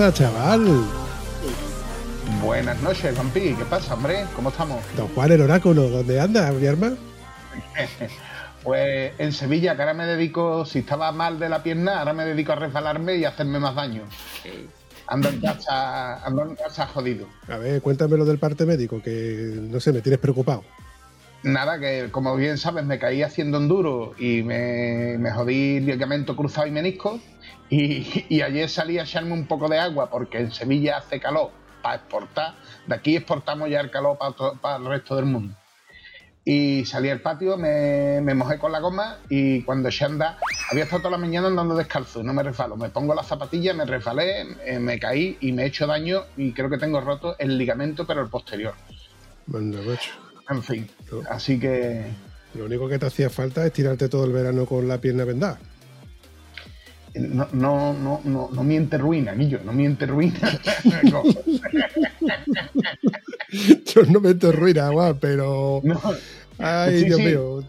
Pasa, chaval? Buenas noches, Vampi. ¿Qué pasa, hombre? ¿Cómo estamos? Don Juan el oráculo, ¿dónde anda, mi hermano? Pues en Sevilla, que ahora me dedico, si estaba mal de la pierna, ahora me dedico a resbalarme y a hacerme más daño. Ando en casa, ando en casa jodido. A ver, cuéntame lo del parte médico, que no sé, me tienes preocupado. Nada, que como bien sabes, me caí haciendo enduro y me, me jodí ligamento cruzado y menisco. Y, y ayer salí a echarme un poco de agua porque en Sevilla hace calor para exportar. De aquí exportamos ya el calor para, el resto del mundo. Y salí al patio, me, me mojé con la goma y cuando eché a andar, había estado toda la mañana andando descalzo no me resbalo. Me pongo la zapatilla, me resbalé, eh, me caí y me he hecho daño y creo que tengo roto el ligamento, pero el posterior. Manda, macho. En fin, No. así que Lo único que te hacía falta es tirarte todo el verano con la pierna vendada. No, no, no, no, no miente ruina, Guillo, no miente ruina. No, Yo no me estoy ruina, guau, pero. no. Ay, Sí, Dios sí. mío.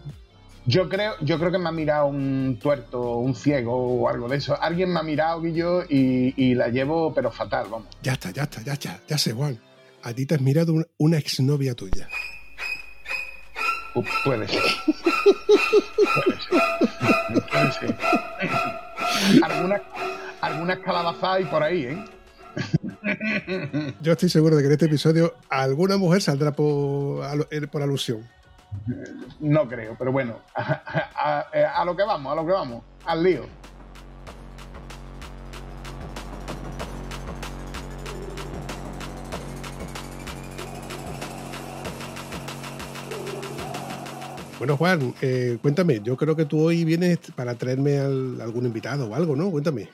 Yo creo, yo creo que me ha mirado un tuerto, un ciego o algo de eso. Alguien me ha mirado, Guillo, y, y la llevo, pero fatal, vamos. Ya está, ya está, ya está, ya sé, Juan. A ti te has mirado un- una exnovia tuya. Pu- puede ser. Puede ser. Puede ser. Alguna, alguna escalabazada hay por ahí, ¿eh? Yo estoy seguro de que en este episodio alguna mujer saldrá por, eh, por alusión. No creo, pero bueno, a, a- a lo que vamos, a lo que vamos, al lío. Bueno, Juan, eh, cuéntame. Yo creo que tú hoy vienes para traerme al- algún invitado o algo, ¿no? Cuéntame.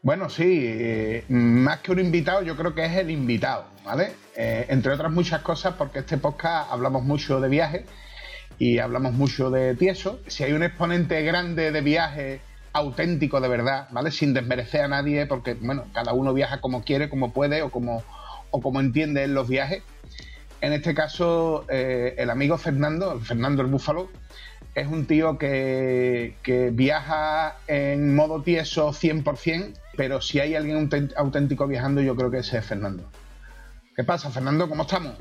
Bueno, sí, eh, más que un invitado, yo creo que es el invitado, ¿vale? Eh, entre otras muchas cosas, porque este podcast hablamos mucho de viajes y hablamos mucho de tieso. Si hay un exponente grande de viaje auténtico de verdad, ¿vale? Sin desmerecer a nadie, porque, bueno, cada uno viaja como quiere, como puede o como, o como entiende en los viajes. En este caso, eh, el amigo Fernando, Fernando el Búfalo, es un tío que, que viaja en modo tieso 100%, pero si hay alguien auténtico viajando, yo creo que ese es Fernando. ¿Qué pasa, Fernando? ¿Cómo estamos?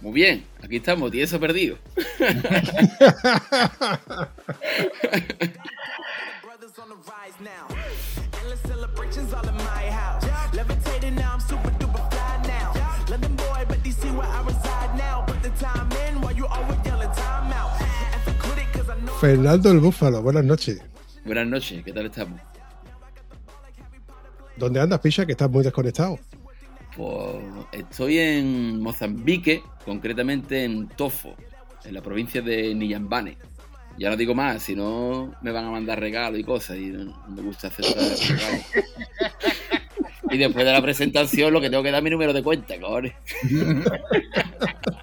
Muy bien, aquí estamos, tieso perdido. Fernando el Búfalo, buenas noches. Buenas noches, ¿qué tal estamos? ¿Dónde andas, Picha? Que estás muy desconectado. Pues estoy en Mozambique, concretamente en Tofo, en la provincia de Niyambane. Ya no digo más, si no me van a mandar regalos y cosas y no, no me gusta hacer regalos. Y después de la presentación lo que tengo que dar es mi número de cuenta, cojones.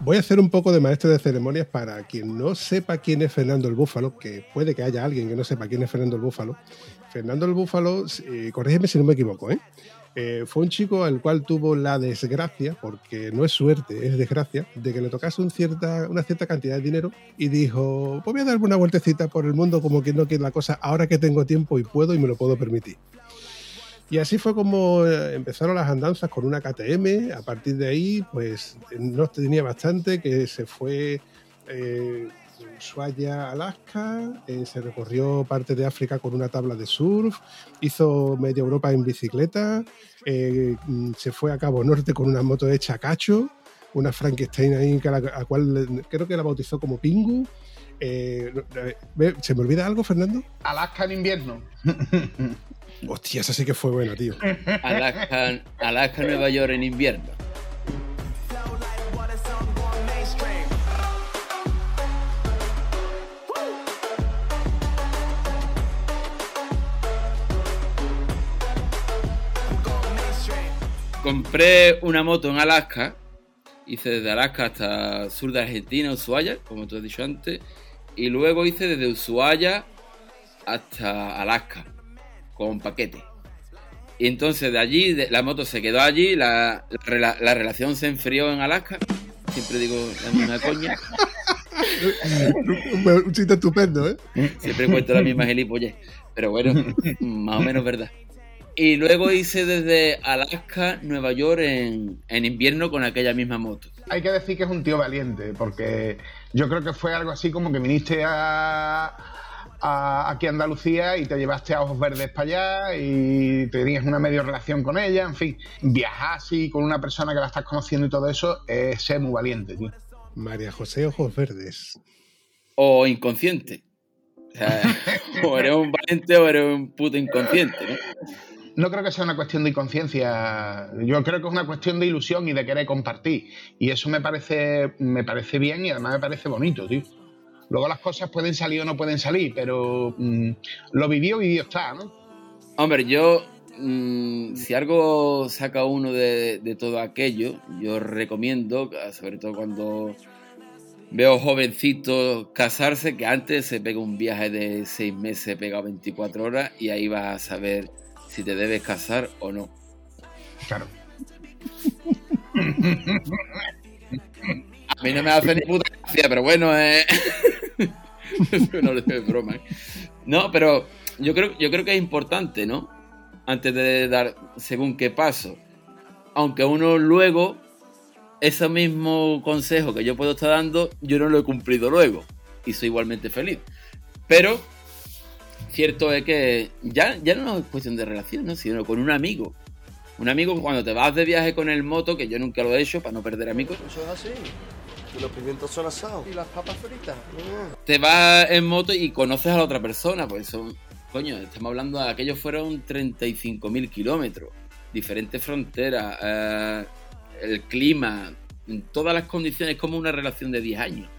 Voy a hacer un poco de maestro de ceremonias para quien no sepa quién es Fernando el Búfalo, que puede que haya alguien que no sepa quién es Fernando el Búfalo. Fernando el Búfalo, eh, corrígeme si no me equivoco, ¿eh? Eh, fue un chico al cual tuvo la desgracia, porque no es suerte, es desgracia, de que le tocase una cierta cantidad de dinero y dijo, pues voy a darme una vueltecita por el mundo como quien no quiere la cosa, ahora que tengo tiempo y puedo y me lo puedo permitir. Y así fue como eh, empezaron las andanzas con una KTM. A partir de ahí, pues no tenía bastante, que se fue eh, Ushuaia, Alaska, eh, se recorrió parte de África con una tabla de surf, hizo media Europa en bicicleta, eh, mm, se fue a Cabo Norte con una moto hecha a cacho, una Frankenstein ahí, a la a cual creo que la bautizó como Pingu. Eh, ¿Se me olvida algo, Fernando? Alaska en invierno. Hostia, esa sí que fue buena, tío. Alaska, Alaska, Nueva York en invierno. Compré una moto en Alaska, hice desde Alaska hasta sur de Argentina, Ushuaia, como tú has dicho antes, y luego hice desde Ushuaia hasta Alaska, con paquete. Y entonces de allí, de- la moto se quedó allí, la, la rela- la relación se enfrió en Alaska, siempre digo la misma coña, un, un chiste estupendo, ¿eh? siempre cuento la misma gilipollez, pero bueno, más o menos verdad. Y luego hice desde Alaska, Nueva York en, en invierno con aquella misma moto. Hay que decir que es un tío valiente, porque yo creo que fue algo así como que viniste a, a- aquí a Andalucía y te llevaste a Ojos Verdes para allá y tenías una medio relación con ella, en fin, viajar así con una persona que la estás conociendo y todo eso es ser muy valiente, tío. María José Ojos Verdes. o inconsciente. O sea, o eres un valiente o eres un puto inconsciente, ¿no? No creo que sea una cuestión de inconsciencia, yo creo que es una cuestión de ilusión y de querer compartir. Y eso me parece, me parece bien y además me parece bonito, tío. Luego las cosas pueden salir o no pueden salir, pero mm, lo vivió, vivió está, ¿no? Hombre, yo, mm, si algo saca uno de, de todo aquello, yo recomiendo, sobre todo cuando veo jovencitos casarse, que antes se pega un viaje de seis meses, pega 24 horas y ahí vas a saber si te debes casar o no. Claro. A mí no me hace ni puta gracia, pero bueno, eh. No digo de broma. ¿eh? No, pero yo creo, yo creo que es importante, ¿no? Antes de dar según qué paso. Aunque uno luego, ese mismo consejo que yo puedo estar dando, yo no lo he cumplido luego. Y soy igualmente feliz. Pero, cierto es que ya, ya no es cuestión de relación, ¿no? Sino con un amigo. Un amigo cuando te vas de viaje con el moto, que yo nunca lo he hecho para no perder amigos. Eso es así. Los pimientos son asados. Y las papas fritas. Mm. te vas en moto y conoces a la otra persona, pues son, coño, estamos hablando de aquellos fueron 35.000 kilómetros, diferentes fronteras, eh, el clima, en todas las condiciones, como una relación de 10 años,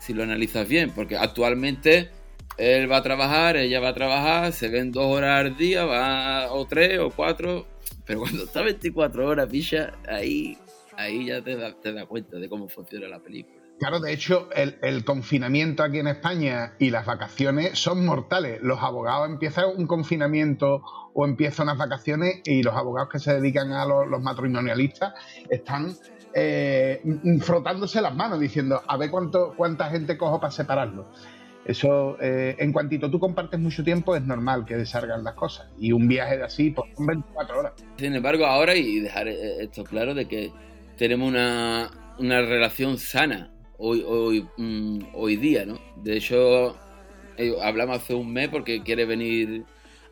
si lo analizas bien, porque actualmente él va a trabajar, ella va a trabajar, se ven dos horas al día, va o tres o cuatro, pero cuando está 24 horas, picha, ahí, ahí ya te das te cuenta de cómo funciona la película. Claro, de hecho, el, el confinamiento aquí en España y las vacaciones son mortales. Los abogados empiezan un confinamiento o empiezan unas vacaciones y los abogados que se dedican a los, los matrimonialistas están eh, frotándose las manos diciendo a ver cuánto, cuánta gente cojo para separarlo. Eso, eh, en cuantito tú compartes mucho tiempo, es normal que salgan las cosas. Y un viaje de así, pues son 24 horas. Sin embargo, ahora, y dejar eh, esto claro, de que tenemos una, una relación sana hoy, hoy, mm, hoy día, ¿no? De hecho, eh, hablamos hace un mes porque quiere venir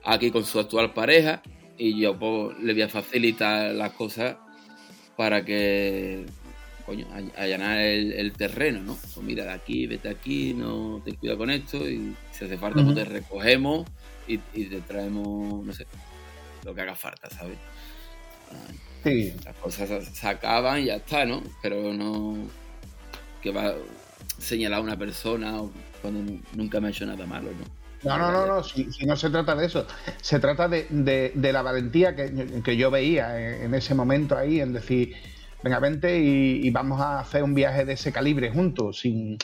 aquí con su actual pareja y yo pues, le voy a facilitar las cosas para que, coño, all- allanar el, el terreno, ¿no? Pues mira, de aquí, vete aquí, no ten cuidado con esto y si hace falta, Ujú. pues te recogemos y, y te traemos, no sé, lo que haga falta, ¿sabes? Ay, Sí, las cosas se- acaban y ya está, ¿no? Pero no que va a señalar a una persona cuando nunca me ha hecho nada malo, ¿no? No, no, no, no, si, si no se trata de eso. Se trata de, de- de la valentía que, que yo veía en, en ese momento ahí, en decir, venga, vente y, y vamos a hacer un viaje de ese calibre juntos, sin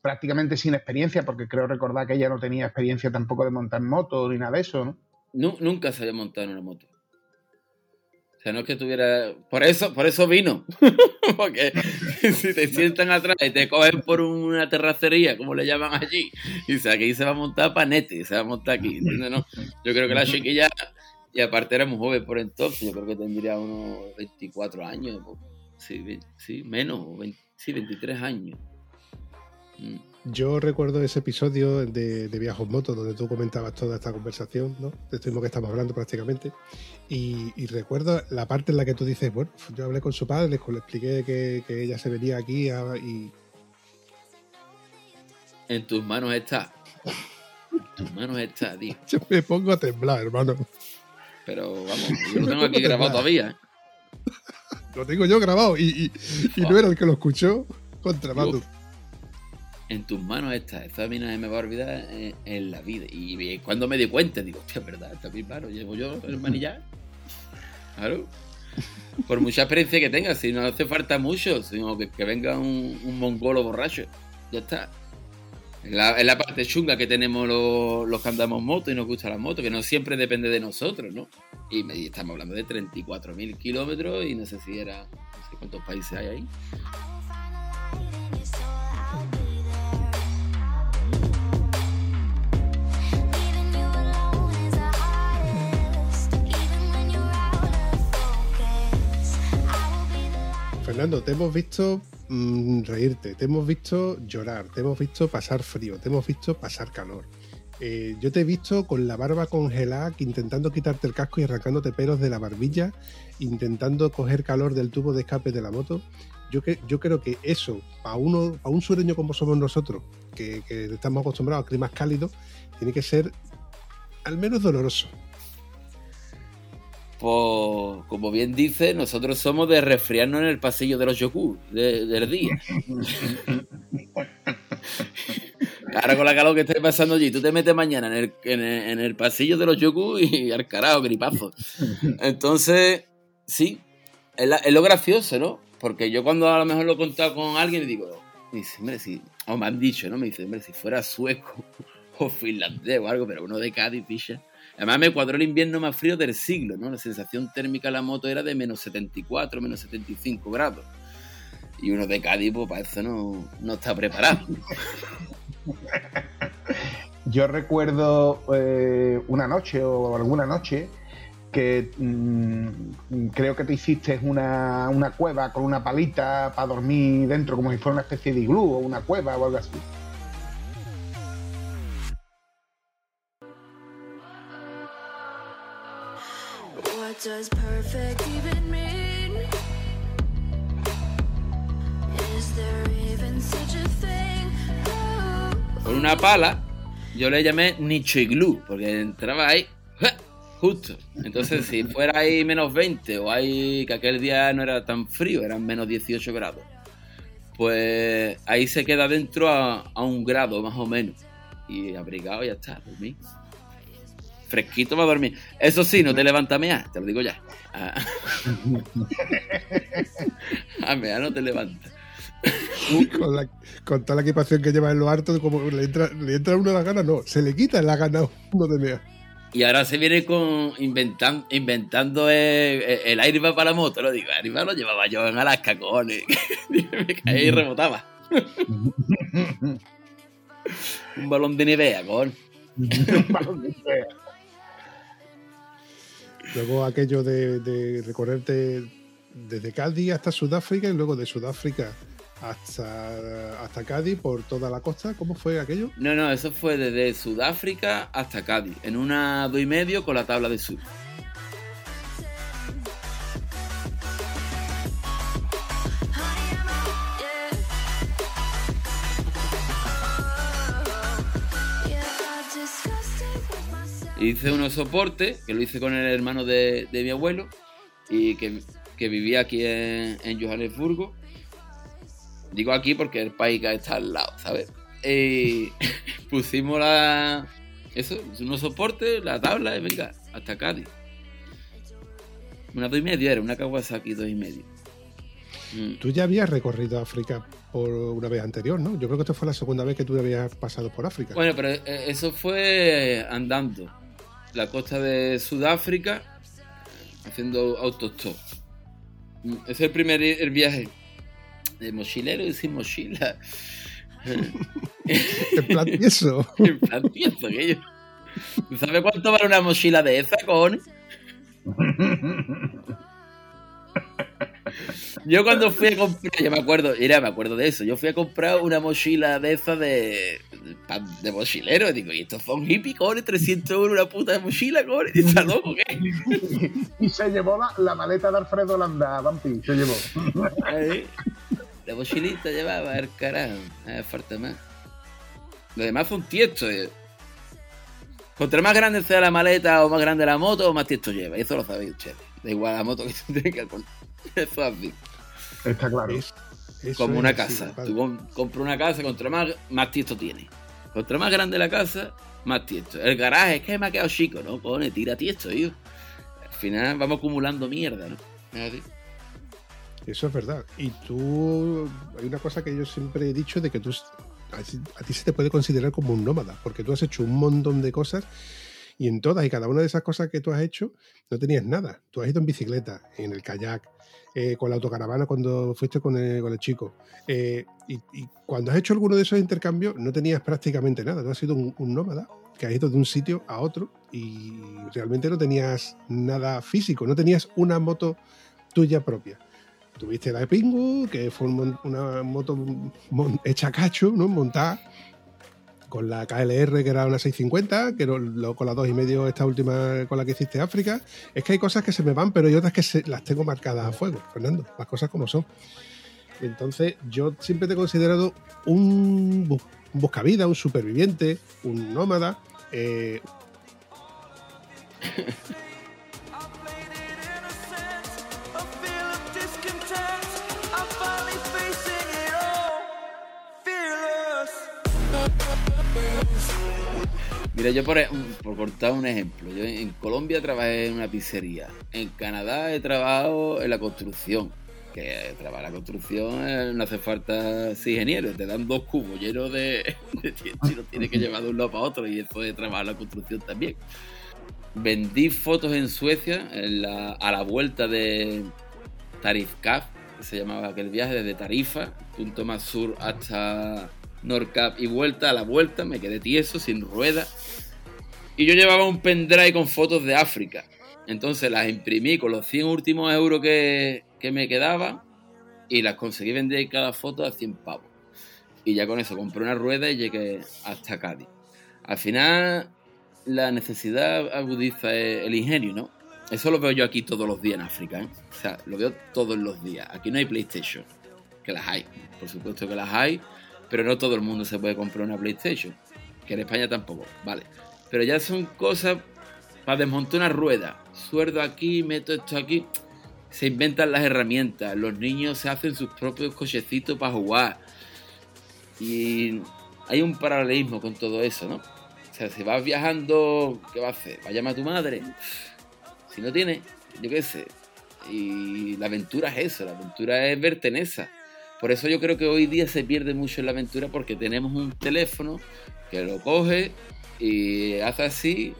prácticamente sin experiencia, porque creo recordar que ella no tenía experiencia tampoco de montar moto ni nada de eso, ¿no? Nu- nunca se había montado en una moto. O sea, no es que tuviera... Por eso, por eso vino. Porque si te sientan atrás y te cogen por una terracería, como le llaman allí, y dice, aquí se va a montar panete, se va a montar aquí. No, yo creo que la chiquilla, y aparte era muy joven por entonces, yo creo que tendría unos 24 años. Sí, sí menos, 20 sí, 23 años. Mm. Yo recuerdo ese episodio de, de Viajos Motos donde tú comentabas toda esta conversación, ¿no? De esto mismo que estamos hablando prácticamente. Y, y recuerdo la parte en la que tú dices, bueno, yo hablé con su padre, le, le expliqué que, que ella se venía aquí a- y En tus manos está. En tus manos está, tío. yo me pongo a temblar, hermano. Pero vamos, yo lo tengo aquí grabado todavía. ¿eh? Lo tengo yo grabado y, y- y no era el que lo escuchó contra Matu. En tus manos está. Esa mina me va a olvidar en, en la vida. Y cuando me di cuenta, digo, hostia, verdad, está bien claro, llevo yo el manillar. Claro. Por mucha experiencia que tenga, si no hace falta mucho, sino que, venga un, mongolo borracho. Ya está. Es la, parte chunga que tenemos los, que andamos moto y nos gusta la moto, que no siempre depende de nosotros, ¿no? Y estamos hablando de 34.000 kilómetros y no sé si era. No sé cuántos países hay ahí. Fernando, te hemos visto mm, reírte, te hemos visto llorar, te hemos visto pasar frío, te hemos visto pasar calor. Eh, yo te he visto con la barba congelada, intentando quitarte el casco y arrancándote pelos de la barbilla, intentando coger calor del tubo de escape de la moto. Yo, que, yo creo que eso, para uno, para un sureño como somos nosotros, que, que estamos acostumbrados a climas cálidos, tiene que ser al menos doloroso. Pues, como bien dice, nosotros somos de resfriarnos en el pasillo de los yoku de- del día. Ahora con la calor que esté pasando allí, tú te metes mañana en el, en el, pasillo de los yoku y al carajo, gripazo. Entonces, sí, es, lo gracioso, ¿no? Porque yo cuando a lo mejor lo he contado con alguien, digo, me dice, si, o me han dicho, ¿no? Me dice, hombre, si fuera sueco o finlandés o algo, pero uno de Cádiz, picha. Además me cuadró el invierno más frío del siglo, ¿no? La sensación térmica de la moto era de menos 74, menos 75 grados. Y uno de Cádiz, pues para eso no, no está preparado. Yo recuerdo eh, una noche o alguna noche que mm, creo que te hiciste una, una cueva con una palita para dormir dentro, como si fuera una especie de iglú o una cueva o algo así. What does perfect even mean? Is there even such Con una pala, yo le llamé nicho iglú, porque entraba ahí, justo. Entonces, si fuera ahí menos 20 o hay que aquel día no era tan frío, eran menos 18 grados, pues ahí se queda dentro a, un grado más o menos. Y abrigado ya está, dormir. Fresquito va a dormir. Eso sí, no te levantas a mear, te lo digo ya. A, a mear no te levantas. con, la- con toda la equipación que lleva en lo harto, como le entra, le entra a uno las ganas, no, se le quita la gana a uno de mea. Y ahora se viene con inventan- inventando el, el airbag para la moto. Lo digo, el airbag lo llevaba yo en Alaska, cojones. Me caí y rebotaba. Un balón de Nivea, con. Luego aquello de, recorrerte desde Cádiz hasta Sudáfrica y luego de Sudáfrica hasta, hasta Cádiz por toda la costa. ¿Cómo fue aquello? No, no, eso fue desde Sudáfrica hasta Cádiz, en una dos y medio con la tabla de sur. Hice unos soportes, que lo hice con el hermano de, de mi abuelo, y que, que vivía aquí en, en Johannesburgo. Digo aquí porque el país que está al lado, ¿sabes? Y pusimos la, eso, unos soportes, la tabla, y venga, hasta Cádiz. Una dos y medio era, una Kawasaki dos y medio. Mm. Tú ya habías recorrido África por una vez anterior, ¿no? Yo creo que esta fue la segunda vez que tú habías pasado por África. Bueno, pero eh, eso fue andando. La costa de Sudáfrica, haciendo autostop. Ese es el primer el viaje. De mochilero y sin mochila. En plan, ¿y eso? En plan, pienso que yo. ¿Tú ¿Sabes cuánto vale una mochila de esa, cojones? Yo cuando fui a comprar, yo me acuerdo, mira, me acuerdo de eso. Yo fui a comprar una mochila de esas de, de, de mochilero. Y digo, y estos son hippies, cojones, 300 euros una puta mochila, cojones. ¿Y está loco qué? Y se llevó la, la maleta de Alfredo Landa, Vampi, se llevó. Ahí. La mochilita llevaba el carajo. Ah, falta más. Lo demás fue un tiesto. eh. Contra más grande sea la maleta o más grande la moto, más tiesto lleva. Y eso lo sabéis ustedes. Da igual la moto que tú tengas. con- Eso es así. Está claro. Es- Como una casa. Tú com- compras una casa, contra más, más tiesto tiene. Contra más grande la casa, más tiesto. El garaje es que me ha quedado chico, ¿no? Cojones, tira tiesto, tío. Al final vamos acumulando mierda, ¿no? Es así. Eso es verdad. Y tú, hay una cosa que yo siempre he dicho de que tú, a ti se te puede considerar como un nómada, porque tú has hecho un montón de cosas y en todas y cada una de esas cosas que tú has hecho no tenías nada. Tú has ido en bicicleta, en el kayak, eh, con la autocaravana cuando fuiste con el, con el chico. Eh, y, y cuando has hecho alguno de esos intercambios no tenías prácticamente nada. Tú has sido un, un nómada que has ido de un sitio a otro y realmente no tenías nada físico, no tenías una moto tuya propia. Tuviste la Pingu, que fue una moto hecha cacho, ¿no? Montada con la KLR, que era una 650, que lo, lo- con la 2,5 esta última con la que hiciste África. Es que hay cosas que se me van, pero hay otras que las tengo marcadas a fuego, Fernando, las cosas como son. Entonces, yo siempre te he considerado un, bu- un buscavida, un superviviente, un nómada. eh, Mira, yo por, e- por cortar un ejemplo, yo en Colombia trabajé en una pizzería, en Canadá he trabajado en la construcción, que trabajar la construcción eh, no hace falta ser ingeniero, te dan dos cubos llenos de, de y tienes que llevar de un lado para otro y eso es trabajar la construcción también. Vendí fotos en Suecia a la vuelta de Tarifcap, que se llamaba aquel viaje desde Tarifa, punto más sur hasta Nordcap y vuelta a la vuelta, me quedé tieso, sin rueda. Y yo llevaba un pendrive con fotos de África. Entonces las imprimí con los 100 últimos euros que, que me quedaban y las conseguí vender cada foto a 100 pavos. Y ya con eso compré una rueda y llegué hasta Cádiz. Al final, la necesidad agudiza el ingenio, ¿no? Eso lo veo yo aquí todos los días en África, ¿eh? O sea, lo veo todos los días. Aquí no hay PlayStation, que las hay, por supuesto que las hay, pero no todo el mundo se puede comprar una PlayStation, que en España tampoco, vale. Pero ya son cosas para desmontar una rueda. Sueldo aquí, meto esto aquí. Se inventan las herramientas. Los niños se hacen sus propios cochecitos para jugar. Y hay un paralelismo con todo eso, ¿no? O sea, si vas viajando, ¿qué vas a hacer? ¿Va a llamar a tu madre? Si no tiene, yo qué sé. Y la aventura es eso, la aventura es verte en esa. Por eso yo creo que hoy día se pierde mucho en la aventura porque tenemos un teléfono que lo coge y hace así.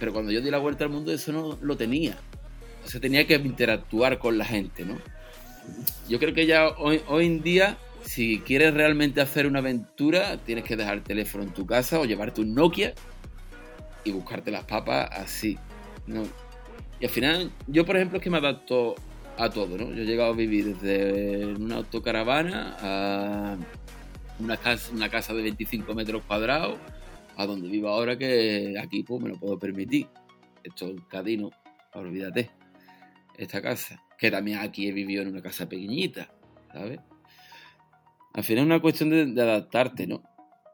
Pero cuando yo di la vuelta al mundo eso no lo tenía. O sea, tenía que interactuar con la gente, ¿no? Yo creo que ya hoy, hoy en día, si quieres realmente hacer una aventura, tienes que dejar el teléfono en tu casa o llevarte un Nokia y buscarte las papas así, ¿no? Y al final, yo por ejemplo es que me adapto a todo, ¿no? Yo he llegado a vivir desde una autocaravana a una casa, una casa de 25 metros cuadrados a donde vivo ahora que aquí pues me lo puedo permitir. Esto es Cadino, olvídate. Esta casa. Que también aquí he vivido en una casa pequeñita, ¿sabes? Al final es una cuestión de, adaptarte, ¿no?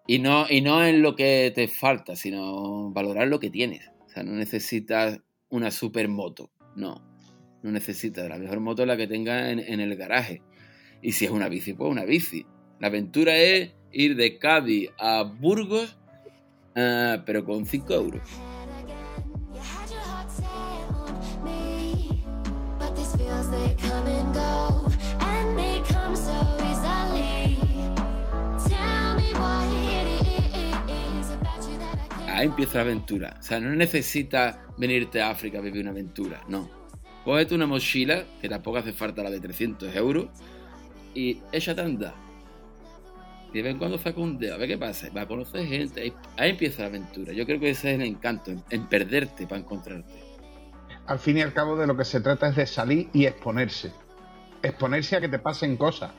Y no, y no en lo que te falta, sino valorar lo que tienes. O sea, no necesitas una super moto, no. No necesitas. La mejor moto la que tengas en, el garaje. Y si es una bici, pues una bici. La aventura es ir de Cádiz a Burgos, ah, pero con 5 euros. Ahí empieza la aventura. O sea, no necesitas venirte a África a vivir una aventura, no. Cógete una mochila, que tampoco hace falta la de 300 euros, y échate a andar. Y de vez en cuando saca un dedo, a ver qué pasa. Va a conocer gente. Ahí, ahí empieza la aventura. Yo creo que ese es el encanto, en, en perderte para encontrarte. Al fin y al cabo de lo que se trata es de salir y exponerse. exponerse a que te pasen cosas.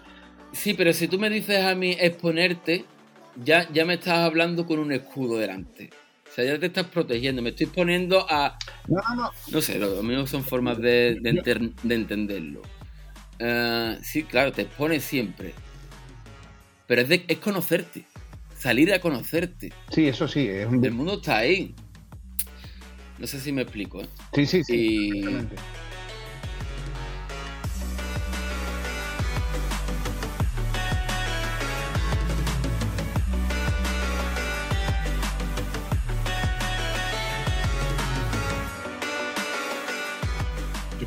Sí, pero si tú me dices a mí exponerte, ya, ya me estás hablando con un escudo delante. O sea, ya te estás protegiendo. Me estoy poniendo a. No, no, no. No sé, lo lo mío son formas de, de enter- de entenderlo. Eh, sí, claro, te expones siempre. Pero es, de- es conocerte. Salir a conocerte. Sí, eso sí, es un... El mundo está ahí. No sé si me explico, ¿eh? Sí, sí, sí. Y-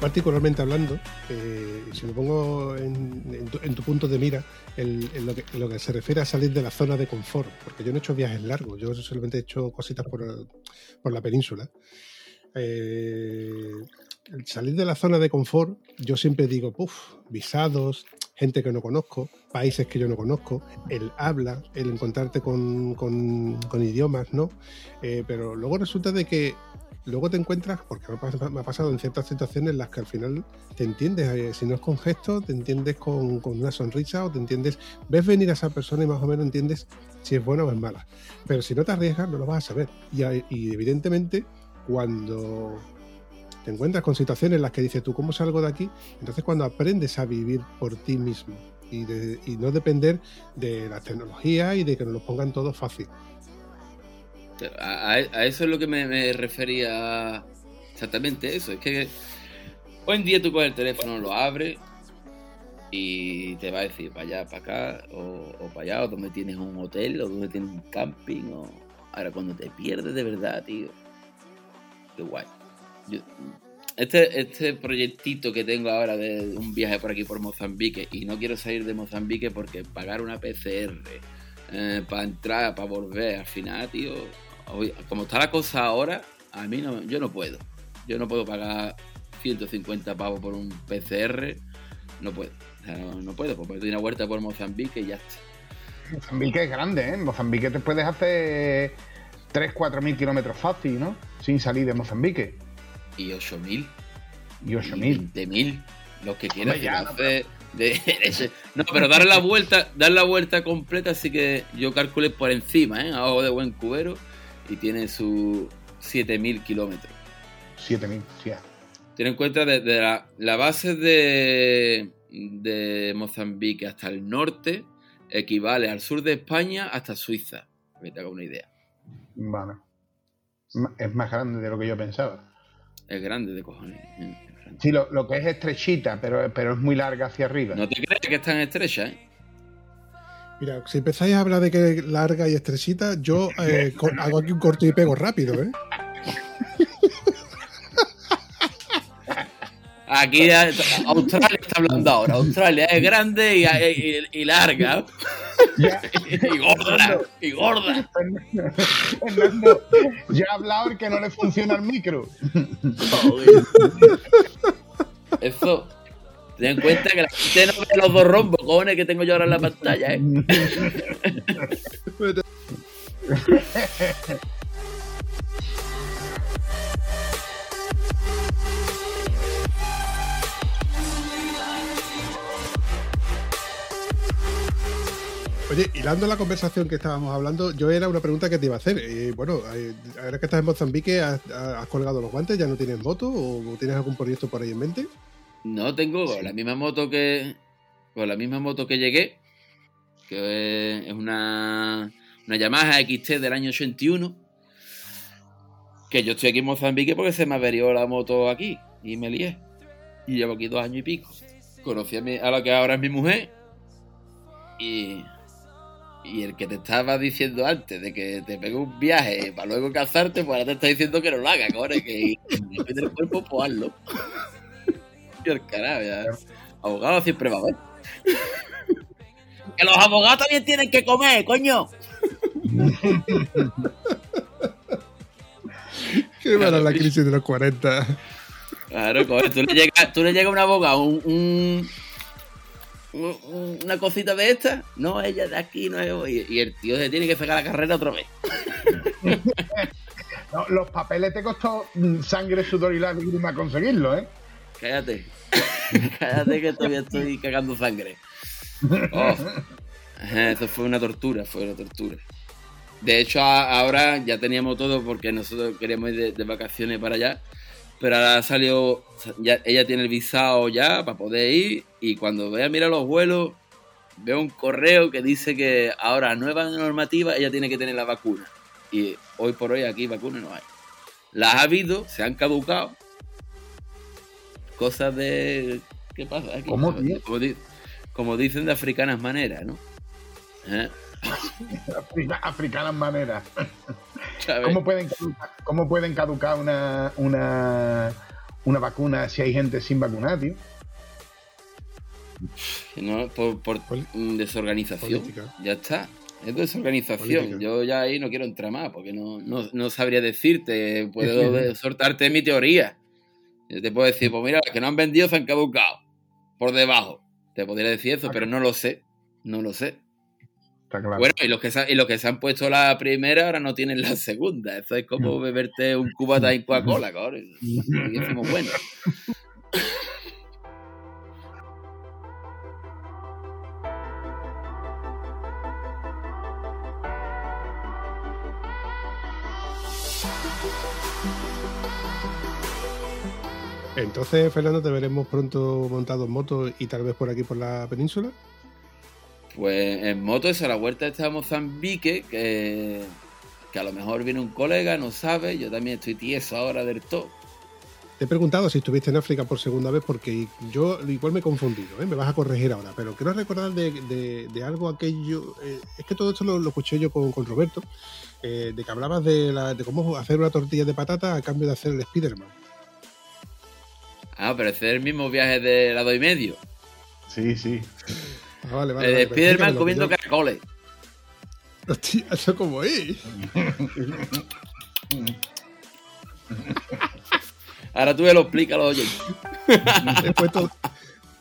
Particularmente hablando, eh, si me pongo en, tu, punto de mira, en lo, que, lo que se refiere a salir de la zona de confort, porque yo no he hecho viajes largos, yo solamente he hecho cositas por, por la península. Eh, salir de la zona de confort, yo siempre digo, puff, visados, gente que no conozco, países que yo no conozco, el habla, el encontrarte con, con- con idiomas, ¿no? Eh, pero luego resulta de que luego te encuentras, porque me ha, pasado en ciertas situaciones en las que al final te entiendes, eh, si no es con gestos, te entiendes con, una sonrisa o te entiendes, ves venir a esa persona y más o menos entiendes si es buena o es mala. Pero si no te arriesgas, no lo vas a saber. Y, y evidentemente, cuando te encuentras con situaciones en las que dices tú, ¿cómo salgo de aquí? Entonces cuando aprendes a vivir por ti mismo y, de- y no depender de la tecnología y de que nos lo pongan todo fácil. A, eso es lo que me, refería exactamente eso. Es que hoy en día tú coges el teléfono, lo abres y te va a decir para allá, para acá, o, para allá, o donde tienes un hotel, o donde tienes un camping, o ahora cuando te pierdes de verdad, tío. Qué guay. Este, este proyectito que tengo ahora de un viaje por aquí por Mozambique, y no quiero salir de Mozambique porque pagar una PCR para entrar, para volver, al final, tío, como está la cosa ahora, a mí no, yo no puedo. Yo no puedo pagar 150 pavos por un PCR, no puedo. O sea, no, no puedo, porque doy una vuelta por Mozambique y ya está. Mozambique es grande, ¿eh? En Mozambique te puedes hacer 3, 4 mil kilómetros fácil, ¿no? Sin salir de Mozambique. Y 8.000, Y y 8 mil. 20.000, los que quieran. No, de- de- ese- no, pero dar la vuelta, dar la vuelta completa, así que yo calculé por encima, ¿eh? Ojo de buen cubero, y tiene sus 7.000 kilómetros. 7 mil, sí. ya. Ten en cuenta desde la, la base de, de Mozambique hasta el norte equivale al sur de España hasta Suiza. Que te haga una idea. Vale. Es más grande de lo que yo pensaba. Es grande de cojones. es grande. Sí, lo, lo que es estrechita, pero, pero es muy larga hacia arriba. No te creas que es tan estrecha, ¿eh? Mira, si empezáis a hablar de que es larga y estrechita, yo eh, hago aquí un corto y pego rápido, ¿eh? Aquí Australia está hablando ahora. Australia es grande y, y- y larga. Ya, Y gorda. Y gorda. Fernando, ya ha hablado el que no le funciona el micro. Eso. Ten en cuenta que la gente no ve los dos rombos, cojones, que tengo yo ahora en la pantalla, ¿eh? Oye, hilando la conversación que estábamos hablando, yo era una pregunta que te iba a hacer. Eh, bueno, eh, ahora que estás en Mozambique, ¿has, has colgado los guantes? ¿Ya no tienes moto? ¿O tienes algún proyecto por ahí en mente? No tengo la misma moto que. Con la misma moto que llegué. Que es una. Una Yamaha XT del año 81. Que yo estoy aquí en Mozambique porque se me averió la moto aquí. Y me lié. Y llevo aquí dos años y pico. Conocí a, mi- a la que ahora es mi mujer. Y. Y el que te estaba diciendo antes de que te pegue un viaje para luego casarte, pues ahora te está diciendo que no lo hagas, cojones, que depende del cuerpo, pues hazlo. Carajo, ya. Abogado siempre va a haber. que los abogados también tienen que comer, coño. Qué mala la crisis de los 40. Claro, coño, tú le llegas, tú le llegas a un abogado un, un- un- una cosita de esta, no, ella de aquí, no es. Y, y el tío se tiene que sacar la carrera otra vez. No, los papeles te costó sangre, sudor y lágrimas conseguirlo, ¿eh? Cállate. cállate que todavía estoy cagando sangre. Oh. Eso fue una tortura, fue una tortura. De hecho, a- ahora ya teníamos todo porque nosotros queríamos ir de, vacaciones para allá. Pero ahora salió, ya, ella tiene el visado ya para poder ir. Y cuando vea, mira los vuelos, veo un correo que dice que ahora, nueva normativa, ella tiene que tener la vacuna. Y hoy por hoy aquí vacunas no hay. Las ha habido, se han caducado. Cosas de. ¿Qué pasa aquí? ¿Cómo? Como, di- como dicen de africanas maneras, ¿no? ¿Eh? Africa- Africanas maneras. ¿Cómo pueden caducar, cómo pueden caducar una, una, una vacuna si hay gente sin vacunar, tío? No, por, por desorganización. política. Ya está. Es desorganización. Política. Yo ya ahí no quiero entrar más porque no, no, no sabría decirte. Puedo soltarte mi teoría. Yo te puedo decir, pues mira, las que no han vendido se han caducado. Por debajo. Te podría decir eso, pero no lo sé. No lo sé. Está claro. Bueno, y los, que se, y los que se han puesto la primera ahora no tienen la segunda. Eso es como beberte un cubata en Coca-Cola, cabrón. Y decimos, bueno. Entonces, Fernando, te veremos pronto montado en moto y tal vez por aquí por la península. Pues en moto eso, a la vuelta está Mozambique, que, que a lo mejor viene un colega, no sabe, yo también estoy tieso ahora del todo. Te he preguntado si estuviste en África por segunda vez porque yo igual me he confundido, ¿eh? me vas a corregir ahora, pero quiero recordar de, de- de algo aquello, eh, es que todo esto lo, lo escuché yo con, con Roberto, eh, de que hablabas de, la- de cómo hacer una tortilla de patata a cambio de hacer el Spiderman. Ah, pero ese es el mismo viaje de lado y medio. Sí, sí. Ah, vale, vale. el de vale, Spiderman comiendo caracoles. Hostia, eso como es. Ahora tú me lo explicas oyentes. He puesto,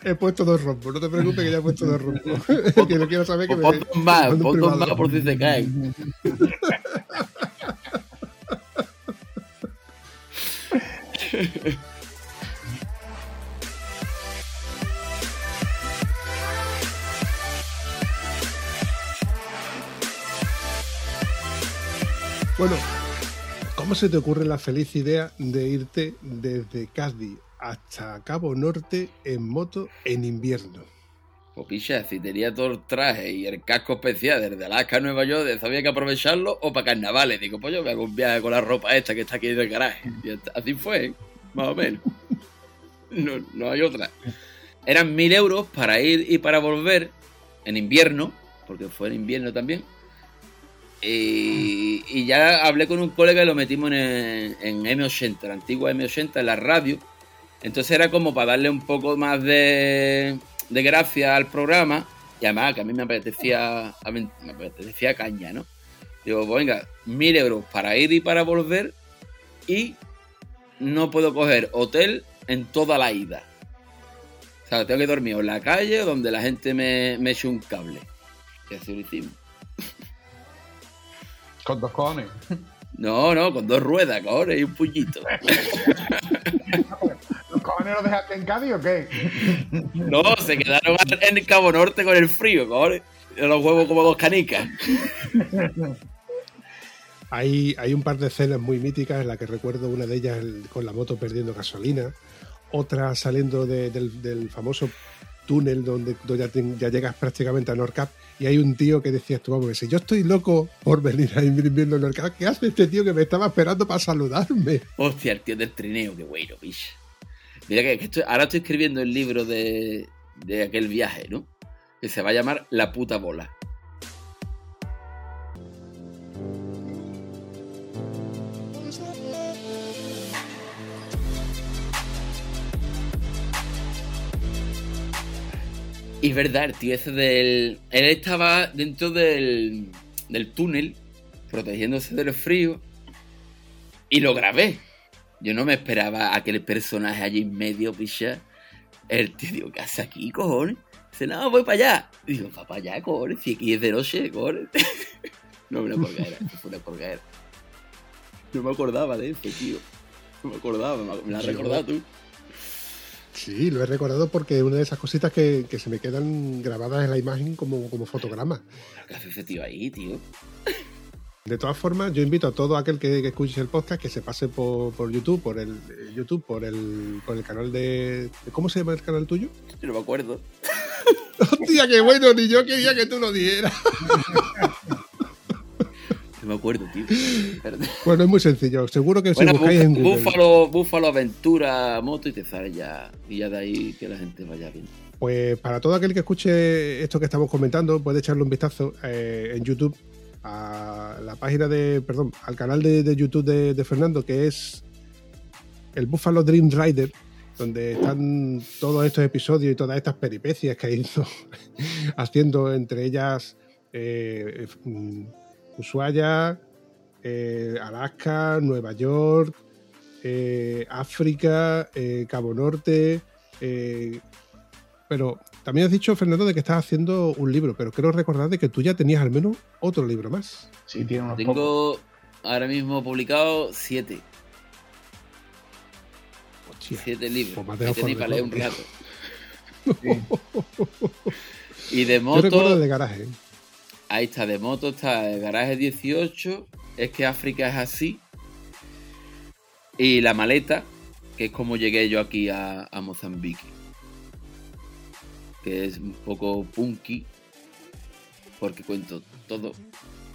he puesto dos rompos, no te preocupes que ya he puesto dos rompos. que no quiero saber que Pues me pon más, pon dos más por si se caen. Bueno, ¿cómo se te ocurre la feliz idea de irte desde Cádiz hasta Cabo Norte en moto en invierno? Pues picha, si tenía todo el traje y el casco especial desde Alaska a Nueva York, eso había que aprovecharlo o para carnavales. Digo, pues yo me hago un viaje con la ropa esta que está aquí en el garaje. Y así fue, más o menos. No, no hay otra. Eran mil euros para ir y para volver en invierno, porque fue en invierno también. Y, ya hablé con un colega y lo metimos en, en M80, la antigua M80, en la radio. Entonces era como para darle un poco más de, de gracia al programa. Y además que a mí me apetecía, me apetecía caña, ¿no? Digo, pues venga, mil euros para ir y para volver. Y no puedo coger hotel en toda la ida. O sea, tengo que dormir en la calle donde la gente me, me eche un cable. Y así lo hicimos. Con dos cojones. No, no, con dos ruedas, cojones, y un puñito. ¿Los cojones los dejaste en Cádiz o qué? No, se quedaron en el Cabo Norte con el frío, cojones. Los huevos como dos canicas. Hay, hay un par de escenas muy míticas en la que recuerdo una de ellas el- con la moto perdiendo gasolina, otra saliendo de- del, del famoso túnel donde, ya, ya llegas prácticamente a Norcap y hay un tío que decías tú, vamos, si yo estoy loco por venir a viendo Norcap, ¿qué hace este tío que me estaba esperando para saludarme? Hostia, el tío del trineo, qué bueno, picha. Mira que, que ahora estoy escribiendo el libro de, de aquel viaje, ¿no? Que se va a llamar La puta bola. Y es verdad, el tío ese del... Él estaba dentro del, del túnel, protegiéndose del frío, y lo grabé. Yo no me esperaba aquel personaje allí en medio, picha. El tío, digo, ¿qué hace aquí, cojones? Dice, no, voy para allá. Digo, va para allá, cojones, si aquí es de noche, cojones. no, una colgadera, eso fue una colgadera. No me acordaba de eso, tío. No me acordaba, me la recordado tú. Sí, lo he recordado porque una de esas cositas que, que se me quedan grabadas en la imagen como, como fotograma. ¿Qué hace ese tío ahí, tío? De todas formas, yo invito a todo aquel que, que escuche el podcast que se pase por, por YouTube, por el eh, YouTube, por el, por el canal de, ¿Cómo se llama el canal tuyo? Yo no me acuerdo. ¡Hostia, qué bueno! Ni yo quería que tú lo dieras. No me acuerdo, tío. Bueno, es muy sencillo. Seguro que si Bueno, buscáis en Google. Búfalo, Búfalo Aventura Moto y te sale ya. Y ya de ahí que la gente vaya viendo. Pues para todo aquel que escuche esto que estamos comentando, puede echarle un vistazo eh, en YouTube a la página de, perdón, al canal de, de YouTube de, de Fernando, que es el Buffalo Dream Rider, donde están todos estos episodios y todas estas peripecias que ha ido haciendo, entre ellas eh, Ushuaia, eh, Alaska, Nueva York, eh, África, eh, Cabo Norte. eh, pero también has dicho, Fernando, de que estás haciendo un libro, pero quiero recordar de que tú ya tenías al menos otro libro más. Sí, tiene unos pocos. Tengo ahora mismo publicado siete. Hostia. Siete libros. Pues que tenéis para de leer un rato. Y de Yo recuerdo el moto, de garaje. Ahí está, de moto está el garaje 18. Es que África es así. Y la maleta, que es como llegué yo aquí a, a Mozambique. Que es un poco punky. Porque cuento todo.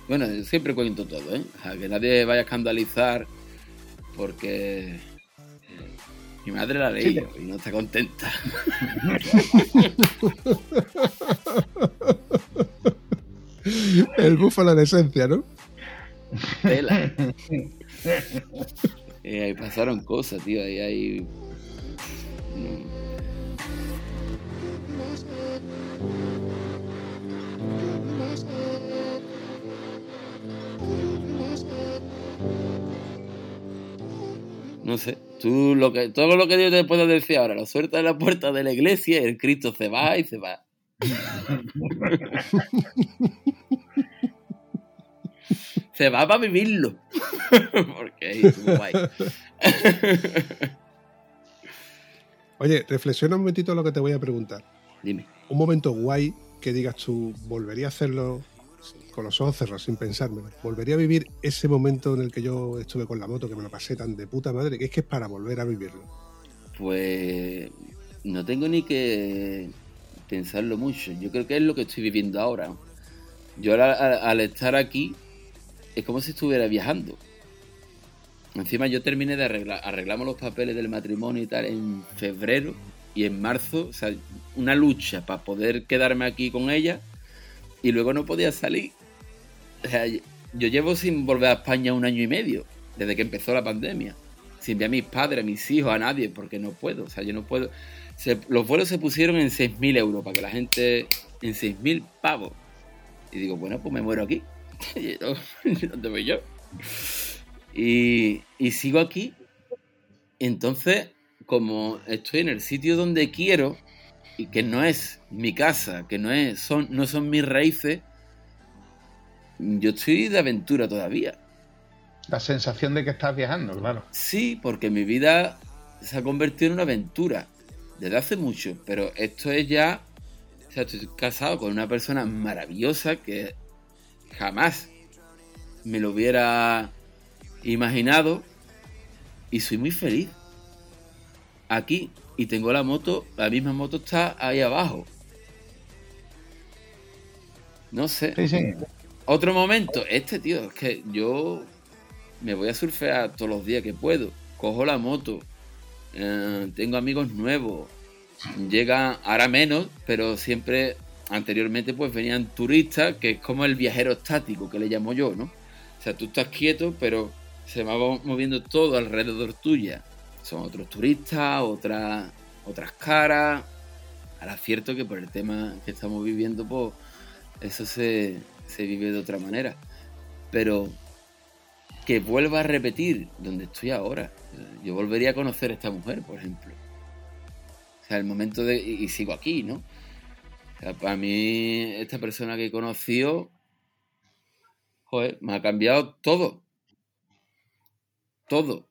Bueno, siempre cuento todo, ¿eh? Sea, que nadie vaya a escandalizar. Porque. eh, Mi madre la leí Sí, y no está contenta. El búfalo en esencia, ¿no? Tela. Eh, ahí pasaron cosas, tío. Ahí hay. no. No sé, tú lo que, todo lo que Dios te pueda decir ahora, lo suelta en la puerta de la iglesia y el Cristo se va y se va. Se va para vivirlo. Porque estuvo guay. Oye, reflexiona un momentito lo que te voy a preguntar. Dime. Un momento guay que digas tú, volvería a hacerlo con los ojos cerrados, sin pensármelo. Volvería a vivir ese momento en el que yo estuve con la moto, que me lo pasé tan de puta madre, que es que es para volver a vivirlo. Pues no tengo ni que pensarlo mucho. Yo creo que es lo que estoy viviendo ahora. Yo al, al estar aquí es como si estuviera viajando. Encima yo terminé de arreglar, arreglamos los papeles del matrimonio y tal en febrero y en marzo, o sea, una lucha para poder quedarme aquí con ella y luego no podía salir. O sea, yo llevo sin volver a España un año y medio, desde que empezó la pandemia sin ver a mis padres, a mis hijos, a nadie, porque no puedo. O sea, yo no puedo. Se- los vuelos se pusieron en 6.000 euros para que la gente. En 6.000 pavos. Y digo, bueno, pues me muero aquí. ¿Dónde voy yo? Y, y sigo aquí. Entonces, como estoy en el sitio donde quiero, y que no es mi casa, que no, es, son, no son mis raíces, yo estoy de aventura todavía. La sensación de que estás viajando, claro. Sí, porque mi vida se ha convertido en una aventura desde hace mucho, pero esto es ya, o sea, estoy casado con una persona maravillosa que jamás me lo hubiera imaginado y soy muy feliz aquí y tengo la moto, la misma moto está ahí abajo. No sé. Sí, sí. Otro momento, este tío, es que yo me voy a surfear todos los días que puedo. Cojo la moto, eh, tengo amigos nuevos, llega ahora menos, pero siempre anteriormente pues venían turistas, que es como el viajero estático que le llamo yo, ¿no? O sea, tú estás quieto, pero se va moviendo todo alrededor tuya. Son otros turistas, otras, otras caras. Ahora es cierto que por el tema que estamos viviendo, pues eso se, se vive de otra manera. Pero que vuelva a repetir donde estoy ahora. Yo volvería a conocer a esta mujer, por ejemplo. O sea, el momento de... Y, sigo aquí, ¿no? Para mí, esta persona que he conocido, joder, me ha cambiado todo. Todo.